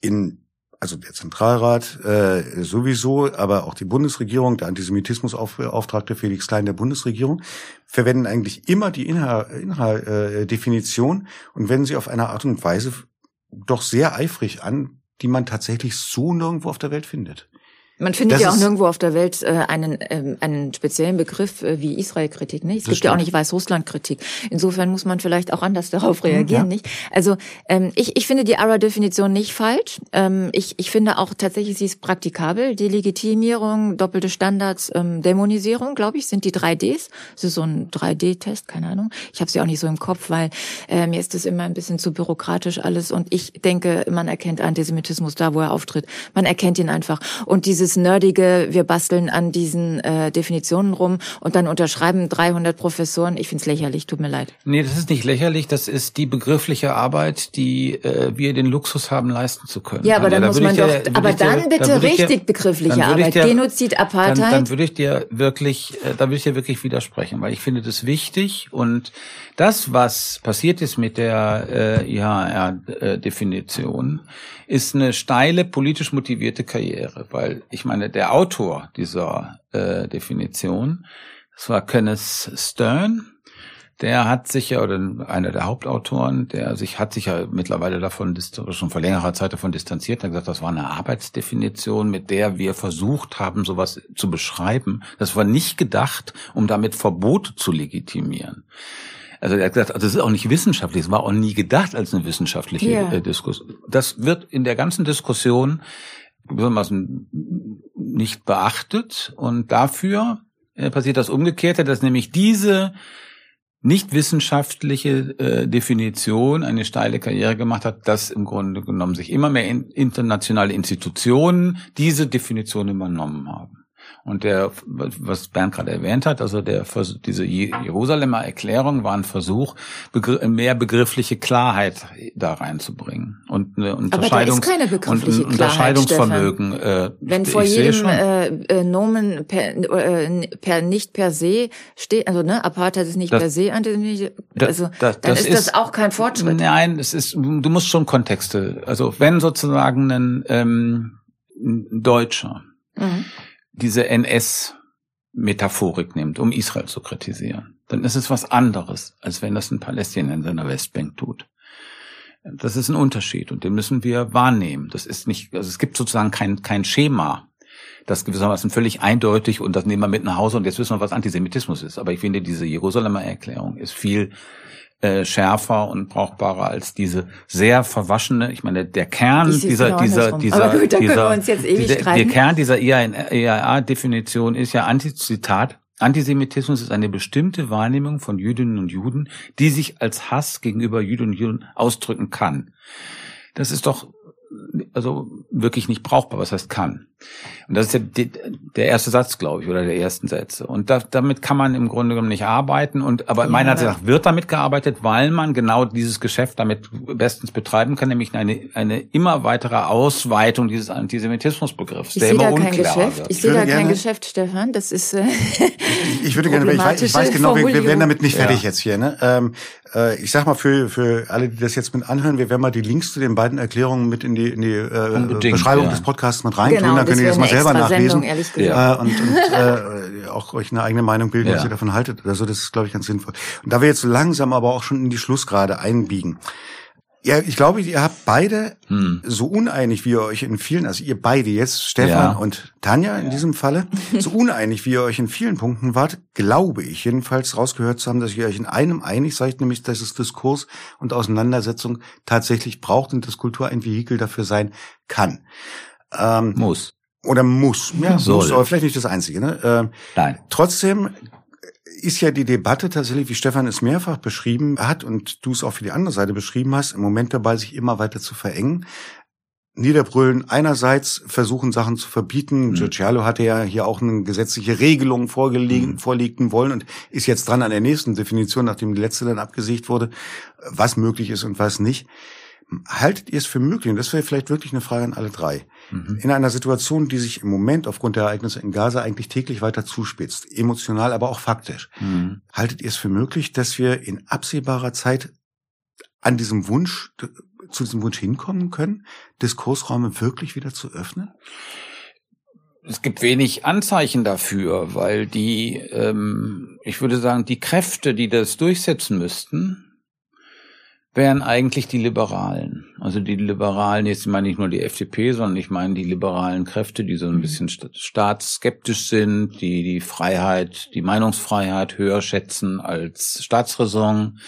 Speaker 6: in also der Zentralrat äh, sowieso, aber auch die Bundesregierung, der Antisemitismusauftragte Felix Klein der Bundesregierung, verwenden eigentlich immer die Inhal-Definition Inhal, äh, und wenden sie auf eine Art und Weise doch sehr eifrig an, die man tatsächlich so nirgendwo auf der Welt findet.
Speaker 9: Man findet
Speaker 6: Das
Speaker 9: ja auch nirgendwo auf der Welt äh, einen, ähm, einen speziellen Begriff äh, wie Israel-Kritik. Ne? Es gibt ja auch
Speaker 6: stimmt.
Speaker 9: nicht Weißrussland-Kritik. Insofern muss man vielleicht auch anders darauf reagieren,
Speaker 6: ja.
Speaker 9: nicht? Also ähm, ich, ich finde die ARA-Definition nicht falsch. Ähm, ich, ich finde auch tatsächlich, sie ist praktikabel. Delegitimierung, doppelte Standards, ähm, Dämonisierung, glaube ich, sind die drei Ds. Das ist so ein 3D-Test, keine Ahnung. Ich habe sie auch nicht so im Kopf, weil äh, mir ist das immer ein bisschen zu bürokratisch alles. Und ich denke, man erkennt Antisemitismus da, wo er auftritt. Man erkennt ihn einfach. Und dieses nerdige, wir basteln an diesen äh, Definitionen rum und dann unterschreiben 300 Professoren. Ich find's lächerlich, tut mir leid.
Speaker 7: Nee, das ist nicht lächerlich, das ist die begriffliche Arbeit, die äh, wir den Luxus haben, leisten zu können.
Speaker 9: Ja, aber
Speaker 7: Tanja,
Speaker 9: dann
Speaker 7: da
Speaker 9: muss man
Speaker 7: dir-
Speaker 9: doch, aber
Speaker 7: ich dir-
Speaker 9: dann bitte
Speaker 7: würde ich dir-
Speaker 9: richtig begriffliche
Speaker 7: dann
Speaker 9: Arbeit.
Speaker 7: dir-
Speaker 9: Genozid, Apartheid.
Speaker 7: Dann, dann würde ich dir wirklich, äh, da würde ich dir wirklich widersprechen, weil ich finde das wichtig und das, was passiert ist mit der äh, IHR-Definition, ist eine steile politisch motivierte Karriere, weil ich meine, der Autor dieser äh, Definition, das war Kenneth Stern, der hat sich ja, oder einer der Hauptautoren, der sich, hat sich ja mittlerweile davon, schon vor längerer Zeit davon distanziert, hat gesagt, das war eine Arbeitsdefinition, mit der wir versucht haben, sowas zu beschreiben. Das war nicht gedacht, um damit Verbote zu legitimieren. Also er hat gesagt, also das ist auch nicht wissenschaftlich, es war auch nie gedacht als eine wissenschaftliche
Speaker 9: Ja.
Speaker 7: äh, Diskussion. Das wird in der ganzen Diskussion gewissermaßen nicht beachtet und dafür äh, passiert das Umgekehrte, dass nämlich diese nicht wissenschaftliche äh, Definition eine steile Karriere gemacht hat, dass im Grunde genommen sich immer mehr in, internationale Institutionen diese Definition übernommen haben. Und der, was Bernd gerade erwähnt hat, also der, diese Je- Jerusalemer Erklärung war ein Versuch, begr mehr begriffliche Klarheit da reinzubringen und eine Unterscheidungs
Speaker 9: keine
Speaker 7: und
Speaker 9: begriffliche
Speaker 7: ein
Speaker 9: Klarheit,
Speaker 7: Unterscheidungsvermögen. Äh,
Speaker 9: Wenn vor jedem äh, äh, Nomen per, äh, per nicht per se steht, also ne, Apartheid ist nicht
Speaker 7: Das-
Speaker 9: per se Antisemitisch,
Speaker 7: Da-
Speaker 9: also
Speaker 7: da-
Speaker 9: dann ist, das auch kein Fortschritt.
Speaker 7: Nein, es ist, du musst schon Kontexte. Also wenn sozusagen ein, ähm, ein Deutscher
Speaker 9: Mhm.
Speaker 7: Diese NS-Metaphorik nimmt, um Israel zu kritisieren, dann ist es was anderes, als wenn das ein Palästinenser in der Westbank tut. Das ist ein Unterschied und den müssen wir wahrnehmen. Das ist nicht, also es gibt sozusagen kein, kein Schema. Das gewissermaßen völlig eindeutig und das nehmen wir mit nach Hause und jetzt wissen wir, was Antisemitismus ist. Aber ich finde, diese Jerusalemer Erklärung ist viel äh, schärfer und brauchbarer als diese sehr verwaschene, ich meine, der Kern dieser,
Speaker 9: genau
Speaker 7: dieser, dieser,
Speaker 9: Aber gut,
Speaker 7: dieser,
Speaker 9: uns jetzt ewig
Speaker 7: dieser, der. Kern dieser IAA-Definition ist ja Antizitat. Antisemitismus ist eine bestimmte Wahrnehmung von Jüdinnen und Juden, die sich als Hass gegenüber Jüdinnen und Juden ausdrücken kann. Das ist doch also wirklich nicht brauchbar, was heißt kann. Und das ist der, der, erste Satz, glaube ich, oder der ersten Sätze. Und da, damit kann man im Grunde genommen nicht arbeiten. Und aber
Speaker 9: Ja.
Speaker 7: meiner Ansicht nach wird damit gearbeitet, weil man genau dieses Geschäft damit bestens betreiben kann, nämlich eine, eine immer weitere Ausweitung dieses Antisemitismusbegriffs,
Speaker 9: Ich
Speaker 7: der
Speaker 9: sehe
Speaker 7: immer
Speaker 9: da kein
Speaker 7: unklarer
Speaker 9: Geschäft.
Speaker 7: wird.
Speaker 9: Ich sehe da kein
Speaker 6: gerne-
Speaker 9: Geschäft, Stefan. Das ist äh,
Speaker 6: Ich würde gerne, ich weiß, ich weiß genau, wir, wir werden damit nicht fertig
Speaker 7: Ja.
Speaker 6: jetzt hier. Ne? Ähm, äh, ich sag mal für für alle, die das jetzt mit anhören, wir werden mal die Links zu den beiden Erklärungen mit in die in die äh,
Speaker 7: Unbedingt,
Speaker 6: Beschreibung
Speaker 7: ja.
Speaker 6: des Podcasts mit reintun.
Speaker 9: Genau,
Speaker 6: dann könnt ihr
Speaker 9: das
Speaker 6: mal selber nachlesen.
Speaker 7: Ja.
Speaker 6: äh, und, und äh, auch euch eine eigene Meinung bilden, was
Speaker 7: Ja.
Speaker 6: ihr davon haltet oder so. Das ist, glaube ich, ganz sinnvoll. Und da wir jetzt so langsam aber auch schon in die Schlussgrade einbiegen. Ja, ich glaube, ihr habt beide
Speaker 7: Hm.
Speaker 6: so uneinig, wie ihr euch in vielen, also ihr beide jetzt, Stefan
Speaker 7: Ja.
Speaker 6: und Tanja in diesem Falle, so uneinig, wie ihr euch in vielen Punkten wart, glaube ich jedenfalls rausgehört zu haben, dass ihr euch in einem einig seid, nämlich, dass es Diskurs und Auseinandersetzung tatsächlich braucht und dass Kultur ein Vehikel dafür sein kann. Ähm,
Speaker 7: Muss.
Speaker 6: oder muss. Ja,
Speaker 7: Soll.
Speaker 6: muss, aber vielleicht nicht das Einzige. Ne? Ähm,
Speaker 7: Nein.
Speaker 6: Trotzdem ist ja die Debatte tatsächlich, wie Stefan es mehrfach beschrieben hat und du es auch für die andere Seite beschrieben hast, im Moment dabei, sich immer weiter zu verengen. Niederbrüllen einerseits versuchen Sachen zu verbieten.
Speaker 7: Mhm.
Speaker 6: Giugiaro hatte ja hier auch eine gesetzliche Regelung vorgelegen,
Speaker 7: Mhm.
Speaker 6: vorlegten wollen und ist jetzt dran an der nächsten Definition, nachdem die letzte dann abgesiegt wurde, was möglich ist und was nicht. Haltet ihr es für möglich, und das wäre vielleicht wirklich eine Frage an alle drei,
Speaker 7: Mhm.
Speaker 6: in einer Situation, die sich im Moment aufgrund der Ereignisse in Gaza eigentlich täglich weiter zuspitzt, emotional, aber auch faktisch,
Speaker 7: Mhm.
Speaker 6: haltet ihr es für möglich, dass wir in absehbarer Zeit an diesem Wunsch, zu diesem Wunsch hinkommen können, Diskursräume wirklich wieder zu öffnen?
Speaker 7: Es gibt wenig Anzeichen dafür, weil die, ähm, ich würde sagen, die Kräfte, die das durchsetzen müssten, wären eigentlich die Liberalen. Also die Liberalen, jetzt meine ich nur die FDP, sondern ich meine die liberalen Kräfte, die so ein mhm. bisschen staatsskeptisch sind, die die Freiheit, die Meinungsfreiheit höher schätzen als Staatsräson.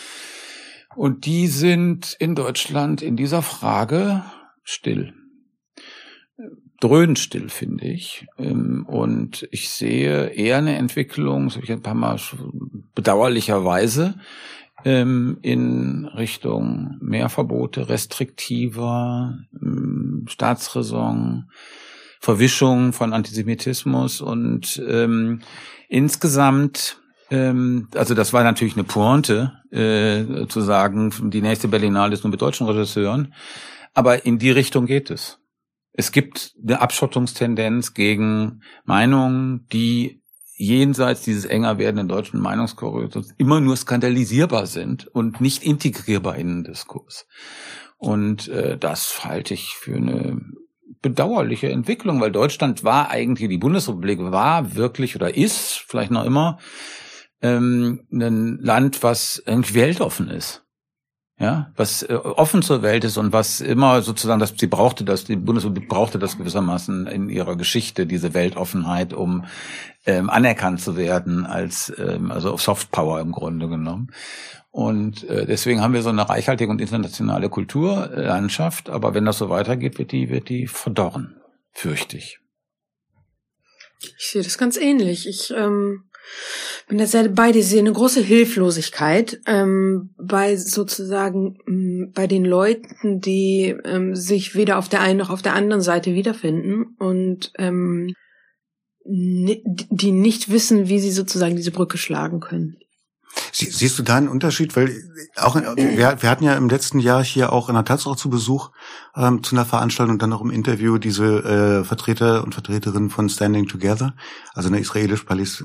Speaker 7: Und die sind in Deutschland in dieser Frage still. Dröhnt still, finde ich. Ähm, und ich sehe eher eine Entwicklung, das habe ich ein paar Mal bedauerlicherweise, ähm, in Richtung mehr Verbote, restriktiver, ähm, Staatsräson, Verwischung von Antisemitismus und ähm, insgesamt ähm, also das war natürlich eine Pointe, äh, zu sagen, die nächste Berlinale ist nur mit deutschen Regisseuren. Aber in die Richtung geht es. Es gibt eine Abschottungstendenz gegen Meinungen, die jenseits dieses enger werdenden deutschen Meinungskorridors immer nur skandalisierbar sind und nicht integrierbar in den Diskurs. Und äh, das halte ich für eine bedauerliche Entwicklung, weil Deutschland war eigentlich, die Bundesrepublik war wirklich oder ist vielleicht noch immer ähm, ein Land, was irgendwie weltoffen ist ja, was äh, offen zur Welt ist und was immer sozusagen, dass sie brauchte das, die Bundesrepublik brauchte das gewissermaßen in ihrer Geschichte, diese Weltoffenheit, um ähm, anerkannt zu werden als ähm, also Soft Power im Grunde genommen. Und äh, deswegen haben wir so eine reichhaltige und internationale Kulturlandschaft, aber wenn das so weitergeht, wird die, wird die verdorren, fürchte ich.
Speaker 8: Ich sehe das ganz ähnlich. Ich ähm, bin da sehr bei dir, eine große Hilflosigkeit ähm, bei sozusagen ähm, bei den Leuten, die ähm, sich weder auf der einen noch auf der anderen Seite wiederfinden und ähm, die nicht wissen, wie sie sozusagen diese Brücke schlagen können.
Speaker 6: Sie, siehst du da einen Unterschied? Weil auch wir, wir hatten ja im letzten Jahr hier auch in der Taz auch zu Besuch ähm, zu einer Veranstaltung und dann noch im Interview diese äh, Vertreter und Vertreterinnen von Standing Together, also einer israelisch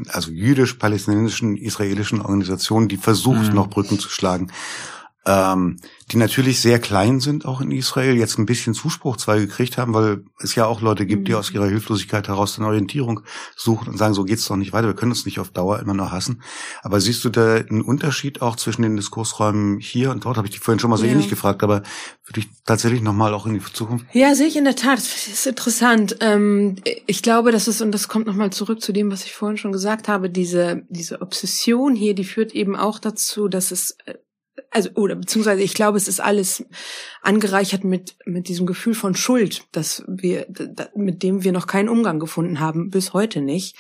Speaker 6: also jüdisch-palästinensischen israelischen Organisation, die versucht mhm. noch Brücken zu schlagen ähm, die natürlich sehr klein sind, auch in Israel, jetzt ein bisschen Zuspruch zwar gekriegt haben, weil es ja auch Leute gibt, die mhm. aus ihrer Hilflosigkeit heraus eine Orientierung suchen und sagen, so geht's doch nicht weiter, wir können uns nicht auf Dauer immer nur hassen. Aber siehst du da einen Unterschied auch zwischen den Diskursräumen hier und dort? Habe ich dich vorhin schon mal so ja. ähnlich gefragt, aber würde ich tatsächlich nochmal auch in die Zukunft?
Speaker 8: Ja, sehe ich in der Tat. Das ist interessant. Ähm, ich glaube, das ist, und das kommt nochmal zurück zu dem, was ich vorhin schon gesagt habe, diese, diese Obsession hier, die führt eben auch dazu, dass es äh, also oder beziehungsweise ich glaube, es ist alles angereichert mit mit diesem Gefühl von Schuld, dass wir mit dem wir noch keinen Umgang gefunden haben bis heute nicht.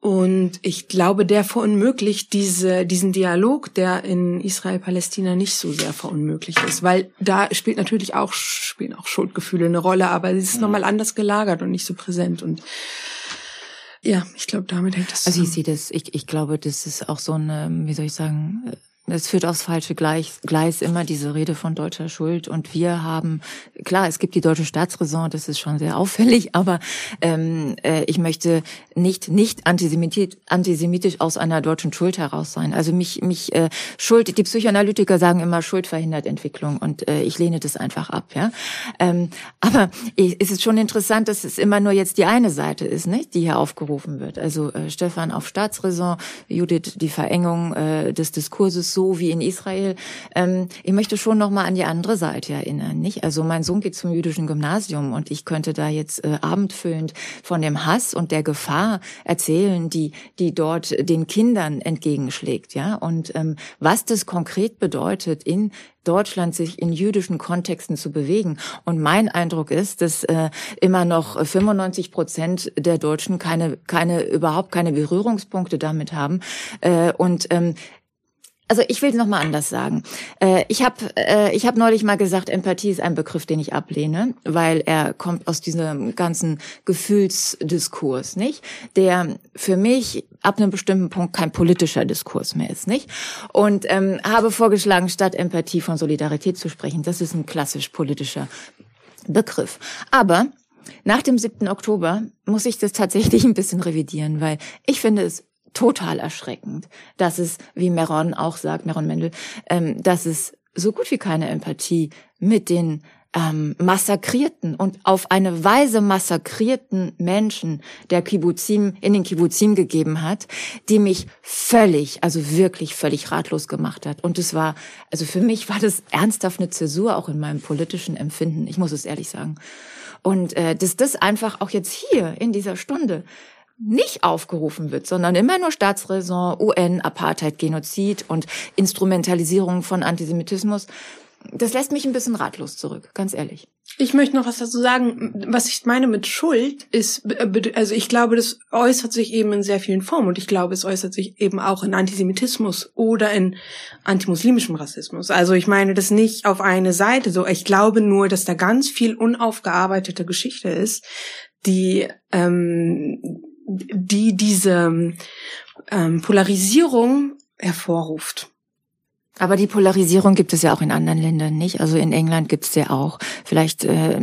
Speaker 8: Und ich glaube, der verunmöglicht diese, diesen Dialog, der in Israel-Palästina nicht so sehr verunmöglicht ist, weil da spielt natürlich auch, spielen auch Schuldgefühle eine Rolle, aber es ist nochmal anders gelagert und nicht so präsent und ja, ich glaube, damit hängt das
Speaker 9: zusammen. Also ich sehe das, ich, ich glaube, das ist auch so eine, wie soll ich sagen, es führt aufs falsche Gleis, Gleis immer diese Rede von deutscher Schuld. Und wir haben, klar, es gibt die deutsche Staatsräson, das ist schon sehr auffällig, aber ähm, äh, ich möchte nicht nicht antisemitisch, aus einer deutschen Schuld heraus sein. Also mich, mich äh, Schuld, die Psychoanalytiker sagen immer, Schuld verhindert Entwicklung und äh, ich lehne das einfach ab. Ja, ähm, Aber es ist schon interessant, dass es immer nur jetzt die eine Seite ist, nicht, die hier aufgerufen wird. Also äh, Stefan auf Staatsräson, Judith die Verengung äh, des Diskurses so wie in Israel. Ähm, ich möchte schon noch mal an die andere Seite erinnern, nicht? Also mein Sohn geht zum jüdischen Gymnasium und ich könnte da jetzt äh, abendfüllend von dem Hass und der Gefahr erzählen, die die dort den Kindern entgegenschlägt, ja? Und ähm, was das konkret bedeutet in Deutschland sich in jüdischen Kontexten zu bewegen. Und mein Eindruck ist, dass äh, immer noch 95 Prozent der Deutschen keine, keine, überhaupt keine Berührungspunkte damit haben. Äh, und ähm, also ich will es nochmal anders sagen. Äh, ich habe äh, ich hab neulich mal gesagt, Empathie ist ein Begriff, den ich ablehne, weil er kommt aus diesem ganzen Gefühlsdiskurs, nicht? Der für mich ab einem bestimmten Punkt kein politischer Diskurs mehr ist, nicht? Und ähm, habe vorgeschlagen, statt Empathie von Solidarität zu sprechen. Das ist ein klassisch politischer Begriff. Aber nach dem 7. Oktober muss ich das tatsächlich ein bisschen revidieren, weil ich finde es total erschreckend, dass es, wie Meron auch sagt, Meron Mendel, ähm, dass es so gut wie keine Empathie mit den ähm, massakrierten und auf eine Weise massakrierten Menschen der Kibbuzim in den Kibbuzim gegeben hat, die mich völlig, also wirklich völlig ratlos gemacht hat. Und es war, also für mich war das ernsthaft eine Zäsur auch in meinem politischen Empfinden. Ich muss es ehrlich sagen. Und äh, dass das einfach auch jetzt hier in dieser Stunde nicht aufgerufen wird, sondern immer nur Staatsräson, UN, Apartheid, Genozid und Instrumentalisierung von Antisemitismus das lässt mich ein bisschen ratlos zurück, ganz ehrlich.
Speaker 8: Ich möchte noch was dazu sagen. Was ich meine mit Schuld ist, also ich glaube, das äußert sich eben in sehr vielen Formen und ich glaube, es äußert sich eben auch in Antisemitismus oder in antimuslimischem Rassismus. Also ich meine das nicht auf eine Seite so. Ich glaube nur, dass da ganz viel unaufgearbeitete Geschichte ist, die, ähm, die diese ähm, Polarisierung hervorruft.
Speaker 9: Aber die Polarisierung gibt es ja auch in anderen Ländern nicht. Also in England gibt es ja auch. Vielleicht äh,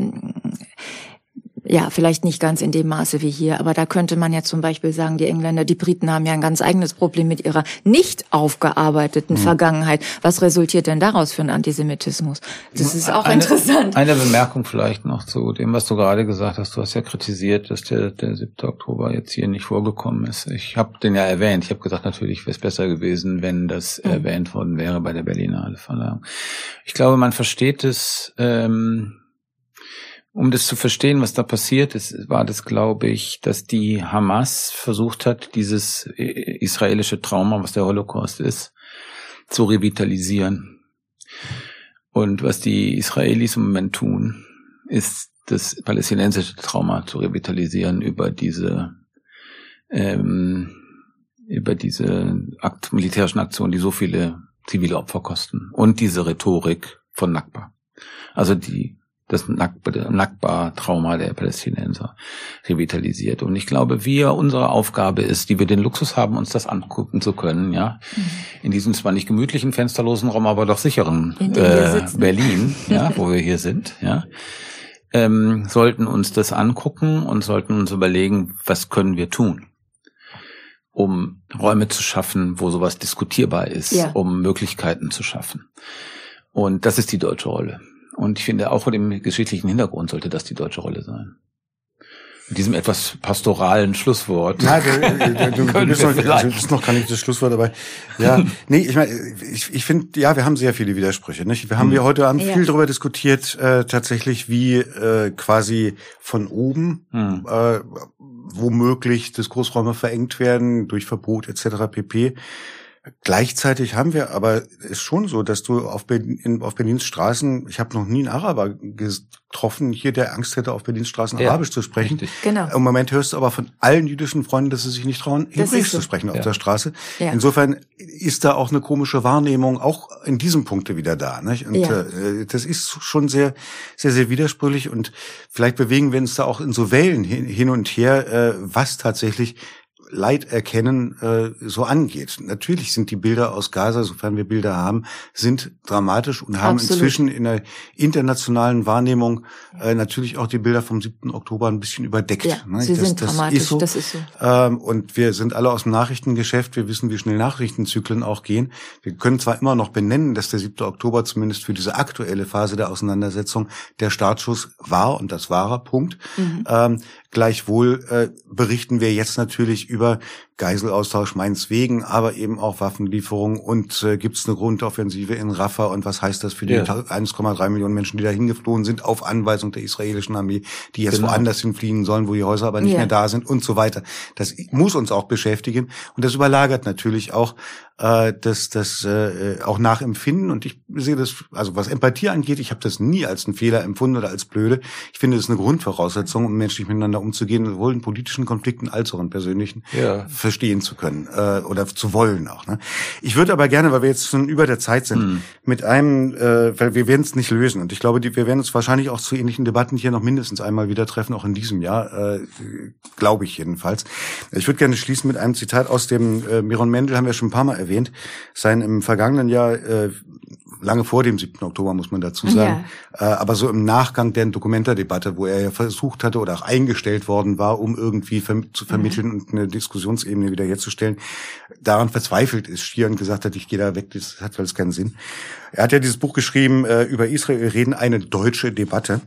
Speaker 9: ja, vielleicht nicht ganz in dem Maße wie hier, aber da könnte man ja zum Beispiel sagen, die Engländer, die Briten haben ja ein ganz eigenes Problem mit ihrer nicht aufgearbeiteten mhm. Vergangenheit. Was resultiert denn daraus für einen Antisemitismus? Das ist auch
Speaker 7: eine,
Speaker 9: interessant.
Speaker 7: Eine Bemerkung vielleicht noch zu dem, was du gerade gesagt hast. Du hast ja kritisiert, dass der, der 7. Oktober jetzt hier nicht vorgekommen ist. Ich habe den ja erwähnt. Ich habe gesagt, natürlich wäre es besser gewesen, wenn das mhm. erwähnt worden wäre bei der Berlinale Verleihung. Ich glaube, man versteht es. Ähm, um das zu verstehen, was da passiert ist, war das, glaube ich, dass die Hamas versucht hat, dieses äh, israelische Trauma, was der Holocaust ist, zu revitalisieren. Und was die Israelis im Moment tun, ist das palästinensische Trauma zu revitalisieren über diese ähm, über diese Akt, militärischen Aktionen, die so viele zivile Opfer kosten und diese Rhetorik von Nakba. Also die das Nakba-Trauma der Palästinenser revitalisiert. Und ich glaube, wir, unsere Aufgabe ist, die wir den Luxus haben, uns das angucken zu können, ja, mhm. in diesem zwar nicht gemütlichen, fensterlosen Raum, aber doch sicheren äh, Berlin, ja, wo wir hier sind, ja, ähm, sollten uns das angucken und sollten uns überlegen, was können wir tun um Räume zu schaffen, wo sowas diskutierbar ist, ja. um Möglichkeiten zu schaffen. Und das ist die deutsche Rolle. Und ich finde, auch vor dem geschichtlichen Hintergrund sollte das die deutsche Rolle sein. Mit diesem etwas pastoralen Schlusswort.
Speaker 6: Ja, du, du, du, bist noch, also, das ist noch gar nicht das Schlusswort dabei. Ja, nee, ich meine, ich, ich finde, ja, wir haben sehr viele Widersprüche. Nicht? Wir haben hm. heute Abend ja. viel darüber diskutiert, äh, tatsächlich, wie äh, quasi von oben hm. äh, womöglich Diskursräume verengt werden durch Verbot etc. pp. Gleichzeitig haben wir aber ist schon so, dass du auf, Berlin, auf Berlins Straßen, ich habe noch nie einen Araber getroffen, hier der Angst hätte, auf Berlins Straßen ja, Arabisch zu sprechen. Richtig. Genau. Im Moment hörst du aber von allen jüdischen Freunden, dass sie sich nicht trauen, Hebräisch so. zu sprechen ja. auf der Straße. Ja. Insofern ist da auch eine komische Wahrnehmung auch in diesem Punkte wieder da. Nicht? Und ja. äh, das ist schon sehr, sehr, sehr widersprüchlich und vielleicht bewegen wir uns da auch in so Wellen hin, hin und her, äh, was tatsächlich Leid erkennen äh, so angeht. Natürlich sind die Bilder aus Gaza, sofern wir Bilder haben, sind dramatisch und haben Absolut. inzwischen in der internationalen Wahrnehmung äh, natürlich auch die Bilder vom 7. Oktober ein bisschen überdeckt. Ja,
Speaker 9: ne? sie das, sind das dramatisch, ist so. das ist so.
Speaker 6: Ähm, und wir sind alle aus dem Nachrichtengeschäft, wir wissen, wie schnell Nachrichtenzyklen auch gehen. Wir können zwar immer noch benennen, dass der 7. Oktober zumindest für diese aktuelle Phase der Auseinandersetzung der Startschuss war und das wahrer Punkt. Mhm. Ähm, Gleichwohl äh, berichten wir jetzt natürlich über Geiselaustausch meineswegen, aber eben auch Waffenlieferungen und äh, gibt es eine Grundoffensive in Rafah und was heißt das für die ja. 1,3 Millionen Menschen, die da hingeflohen sind, auf Anweisung der israelischen Armee, die jetzt genau. woanders hinfliegen sollen, wo die Häuser aber nicht ja. mehr da sind und so weiter. Das muss uns auch beschäftigen und das überlagert natürlich auch äh, das, das äh, auch nachempfinden und ich sehe das, also was Empathie angeht, ich habe das nie als einen Fehler empfunden oder als blöde. Ich finde, das ist eine Grundvoraussetzung, um menschlich miteinander umzugehen, sowohl in politischen Konflikten als auch in persönlichen. Ja verstehen zu können äh, oder zu wollen auch. Ne? Ich würde aber gerne, weil wir jetzt schon über der Zeit sind, mhm. mit einem, äh, weil wir werden es nicht lösen und ich glaube, die, wir werden uns wahrscheinlich auch zu ähnlichen Debatten hier noch mindestens einmal wieder treffen, auch in diesem Jahr, äh, glaube ich jedenfalls. Ich würde gerne schließen mit einem Zitat aus dem äh, Miron Mendel, haben wir schon ein paar Mal erwähnt, sein im vergangenen Jahr äh, lange vor dem 7. Oktober, muss man dazu sagen. Ja. Äh, aber so im Nachgang der Dokumenta-Debatte, wo er ja versucht hatte oder auch eingestellt worden war, um irgendwie verm zu vermitteln mhm. und eine Diskussionsebene wiederherzustellen, daran verzweifelt ist Schier und gesagt hat, ich gehe da weg, das hat alles keinen Sinn. Er hat ja dieses Buch geschrieben, äh, über Israel reden, eine deutsche Debatte.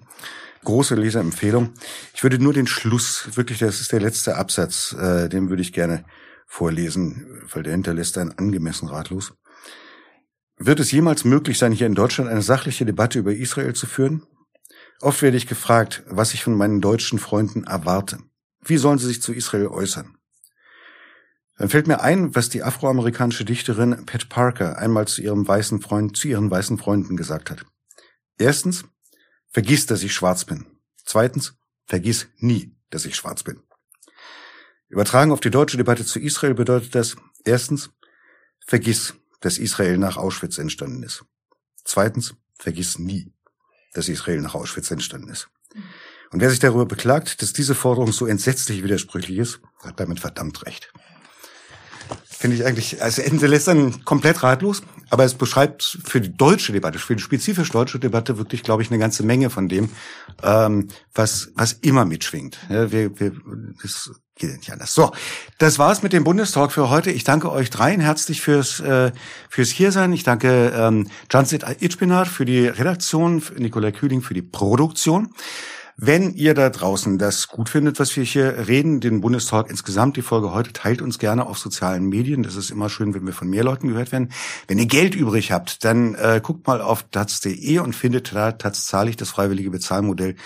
Speaker 6: Große Leserempfehlung. Ich würde nur den Schluss, wirklich, das ist der letzte Absatz, äh, den würde ich gerne vorlesen, weil der hinterlässt einen angemessen ratlos. Wird es jemals möglich sein, hier in Deutschland eine sachliche Debatte über Israel zu führen? Oft werde ich gefragt, was ich von meinen deutschen Freunden erwarte. Wie sollen sie sich zu Israel äußern? Dann fällt mir ein, was die afroamerikanische Dichterin Pat Parker einmal zu ihrem weißen Freund, zu ihren weißen Freunden gesagt hat. Erstens, vergiss, dass ich schwarz bin. Zweitens, vergiss nie, dass ich schwarz bin. Übertragen auf die deutsche Debatte zu Israel bedeutet das, erstens, vergiss, dass Israel nach Auschwitz entstanden ist. Zweitens, vergiss nie, dass Israel nach Auschwitz entstanden ist. Und wer sich darüber beklagt, dass diese Forderung so entsetzlich widersprüchlich ist, hat damit verdammt recht. Finde ich eigentlich, also Ende lässt dann komplett ratlos, aber es beschreibt für die deutsche Debatte, für die spezifisch deutsche Debatte wirklich, glaube ich, eine ganze Menge von dem, ähm, was, was immer mitschwingt. Ja, wir, wir, das geht nicht anders. So, das war's mit dem Bundestalk für heute. Ich danke euch dreien herzlich fürs äh, fürs Hiersein. Ich danke ähm, Jansit Itchpinar für die Redaktion, Nikolai Kühling für die Produktion. Wenn ihr da draußen das gut findet, was wir hier reden, den Bundestalk insgesamt, die Folge heute, teilt uns gerne auf sozialen Medien. Das ist immer schön, wenn wir von mehr Leuten gehört werden. Wenn ihr Geld übrig habt, dann äh, guckt mal auf taz.de und findet da Taz zahlig das freiwillige Bezahlmodell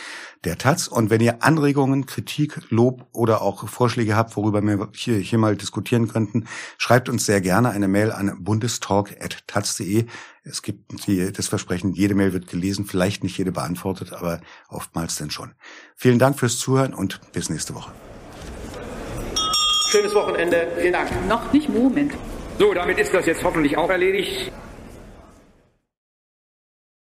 Speaker 6: der Taz. Und wenn ihr Anregungen, Kritik, Lob oder auch Vorschläge habt, worüber wir hier, hier mal diskutieren könnten, schreibt uns sehr gerne eine Mail an bundestalk.taz.de. Es gibt die, das Versprechen, jede Mail wird gelesen, vielleicht nicht jede beantwortet, aber oftmals denn schon. Vielen Dank fürs Zuhören und bis nächste Woche.
Speaker 4: Schönes Wochenende. Vielen Dank.
Speaker 1: Noch nicht Moment.
Speaker 4: So, damit ist das jetzt hoffentlich auch erledigt.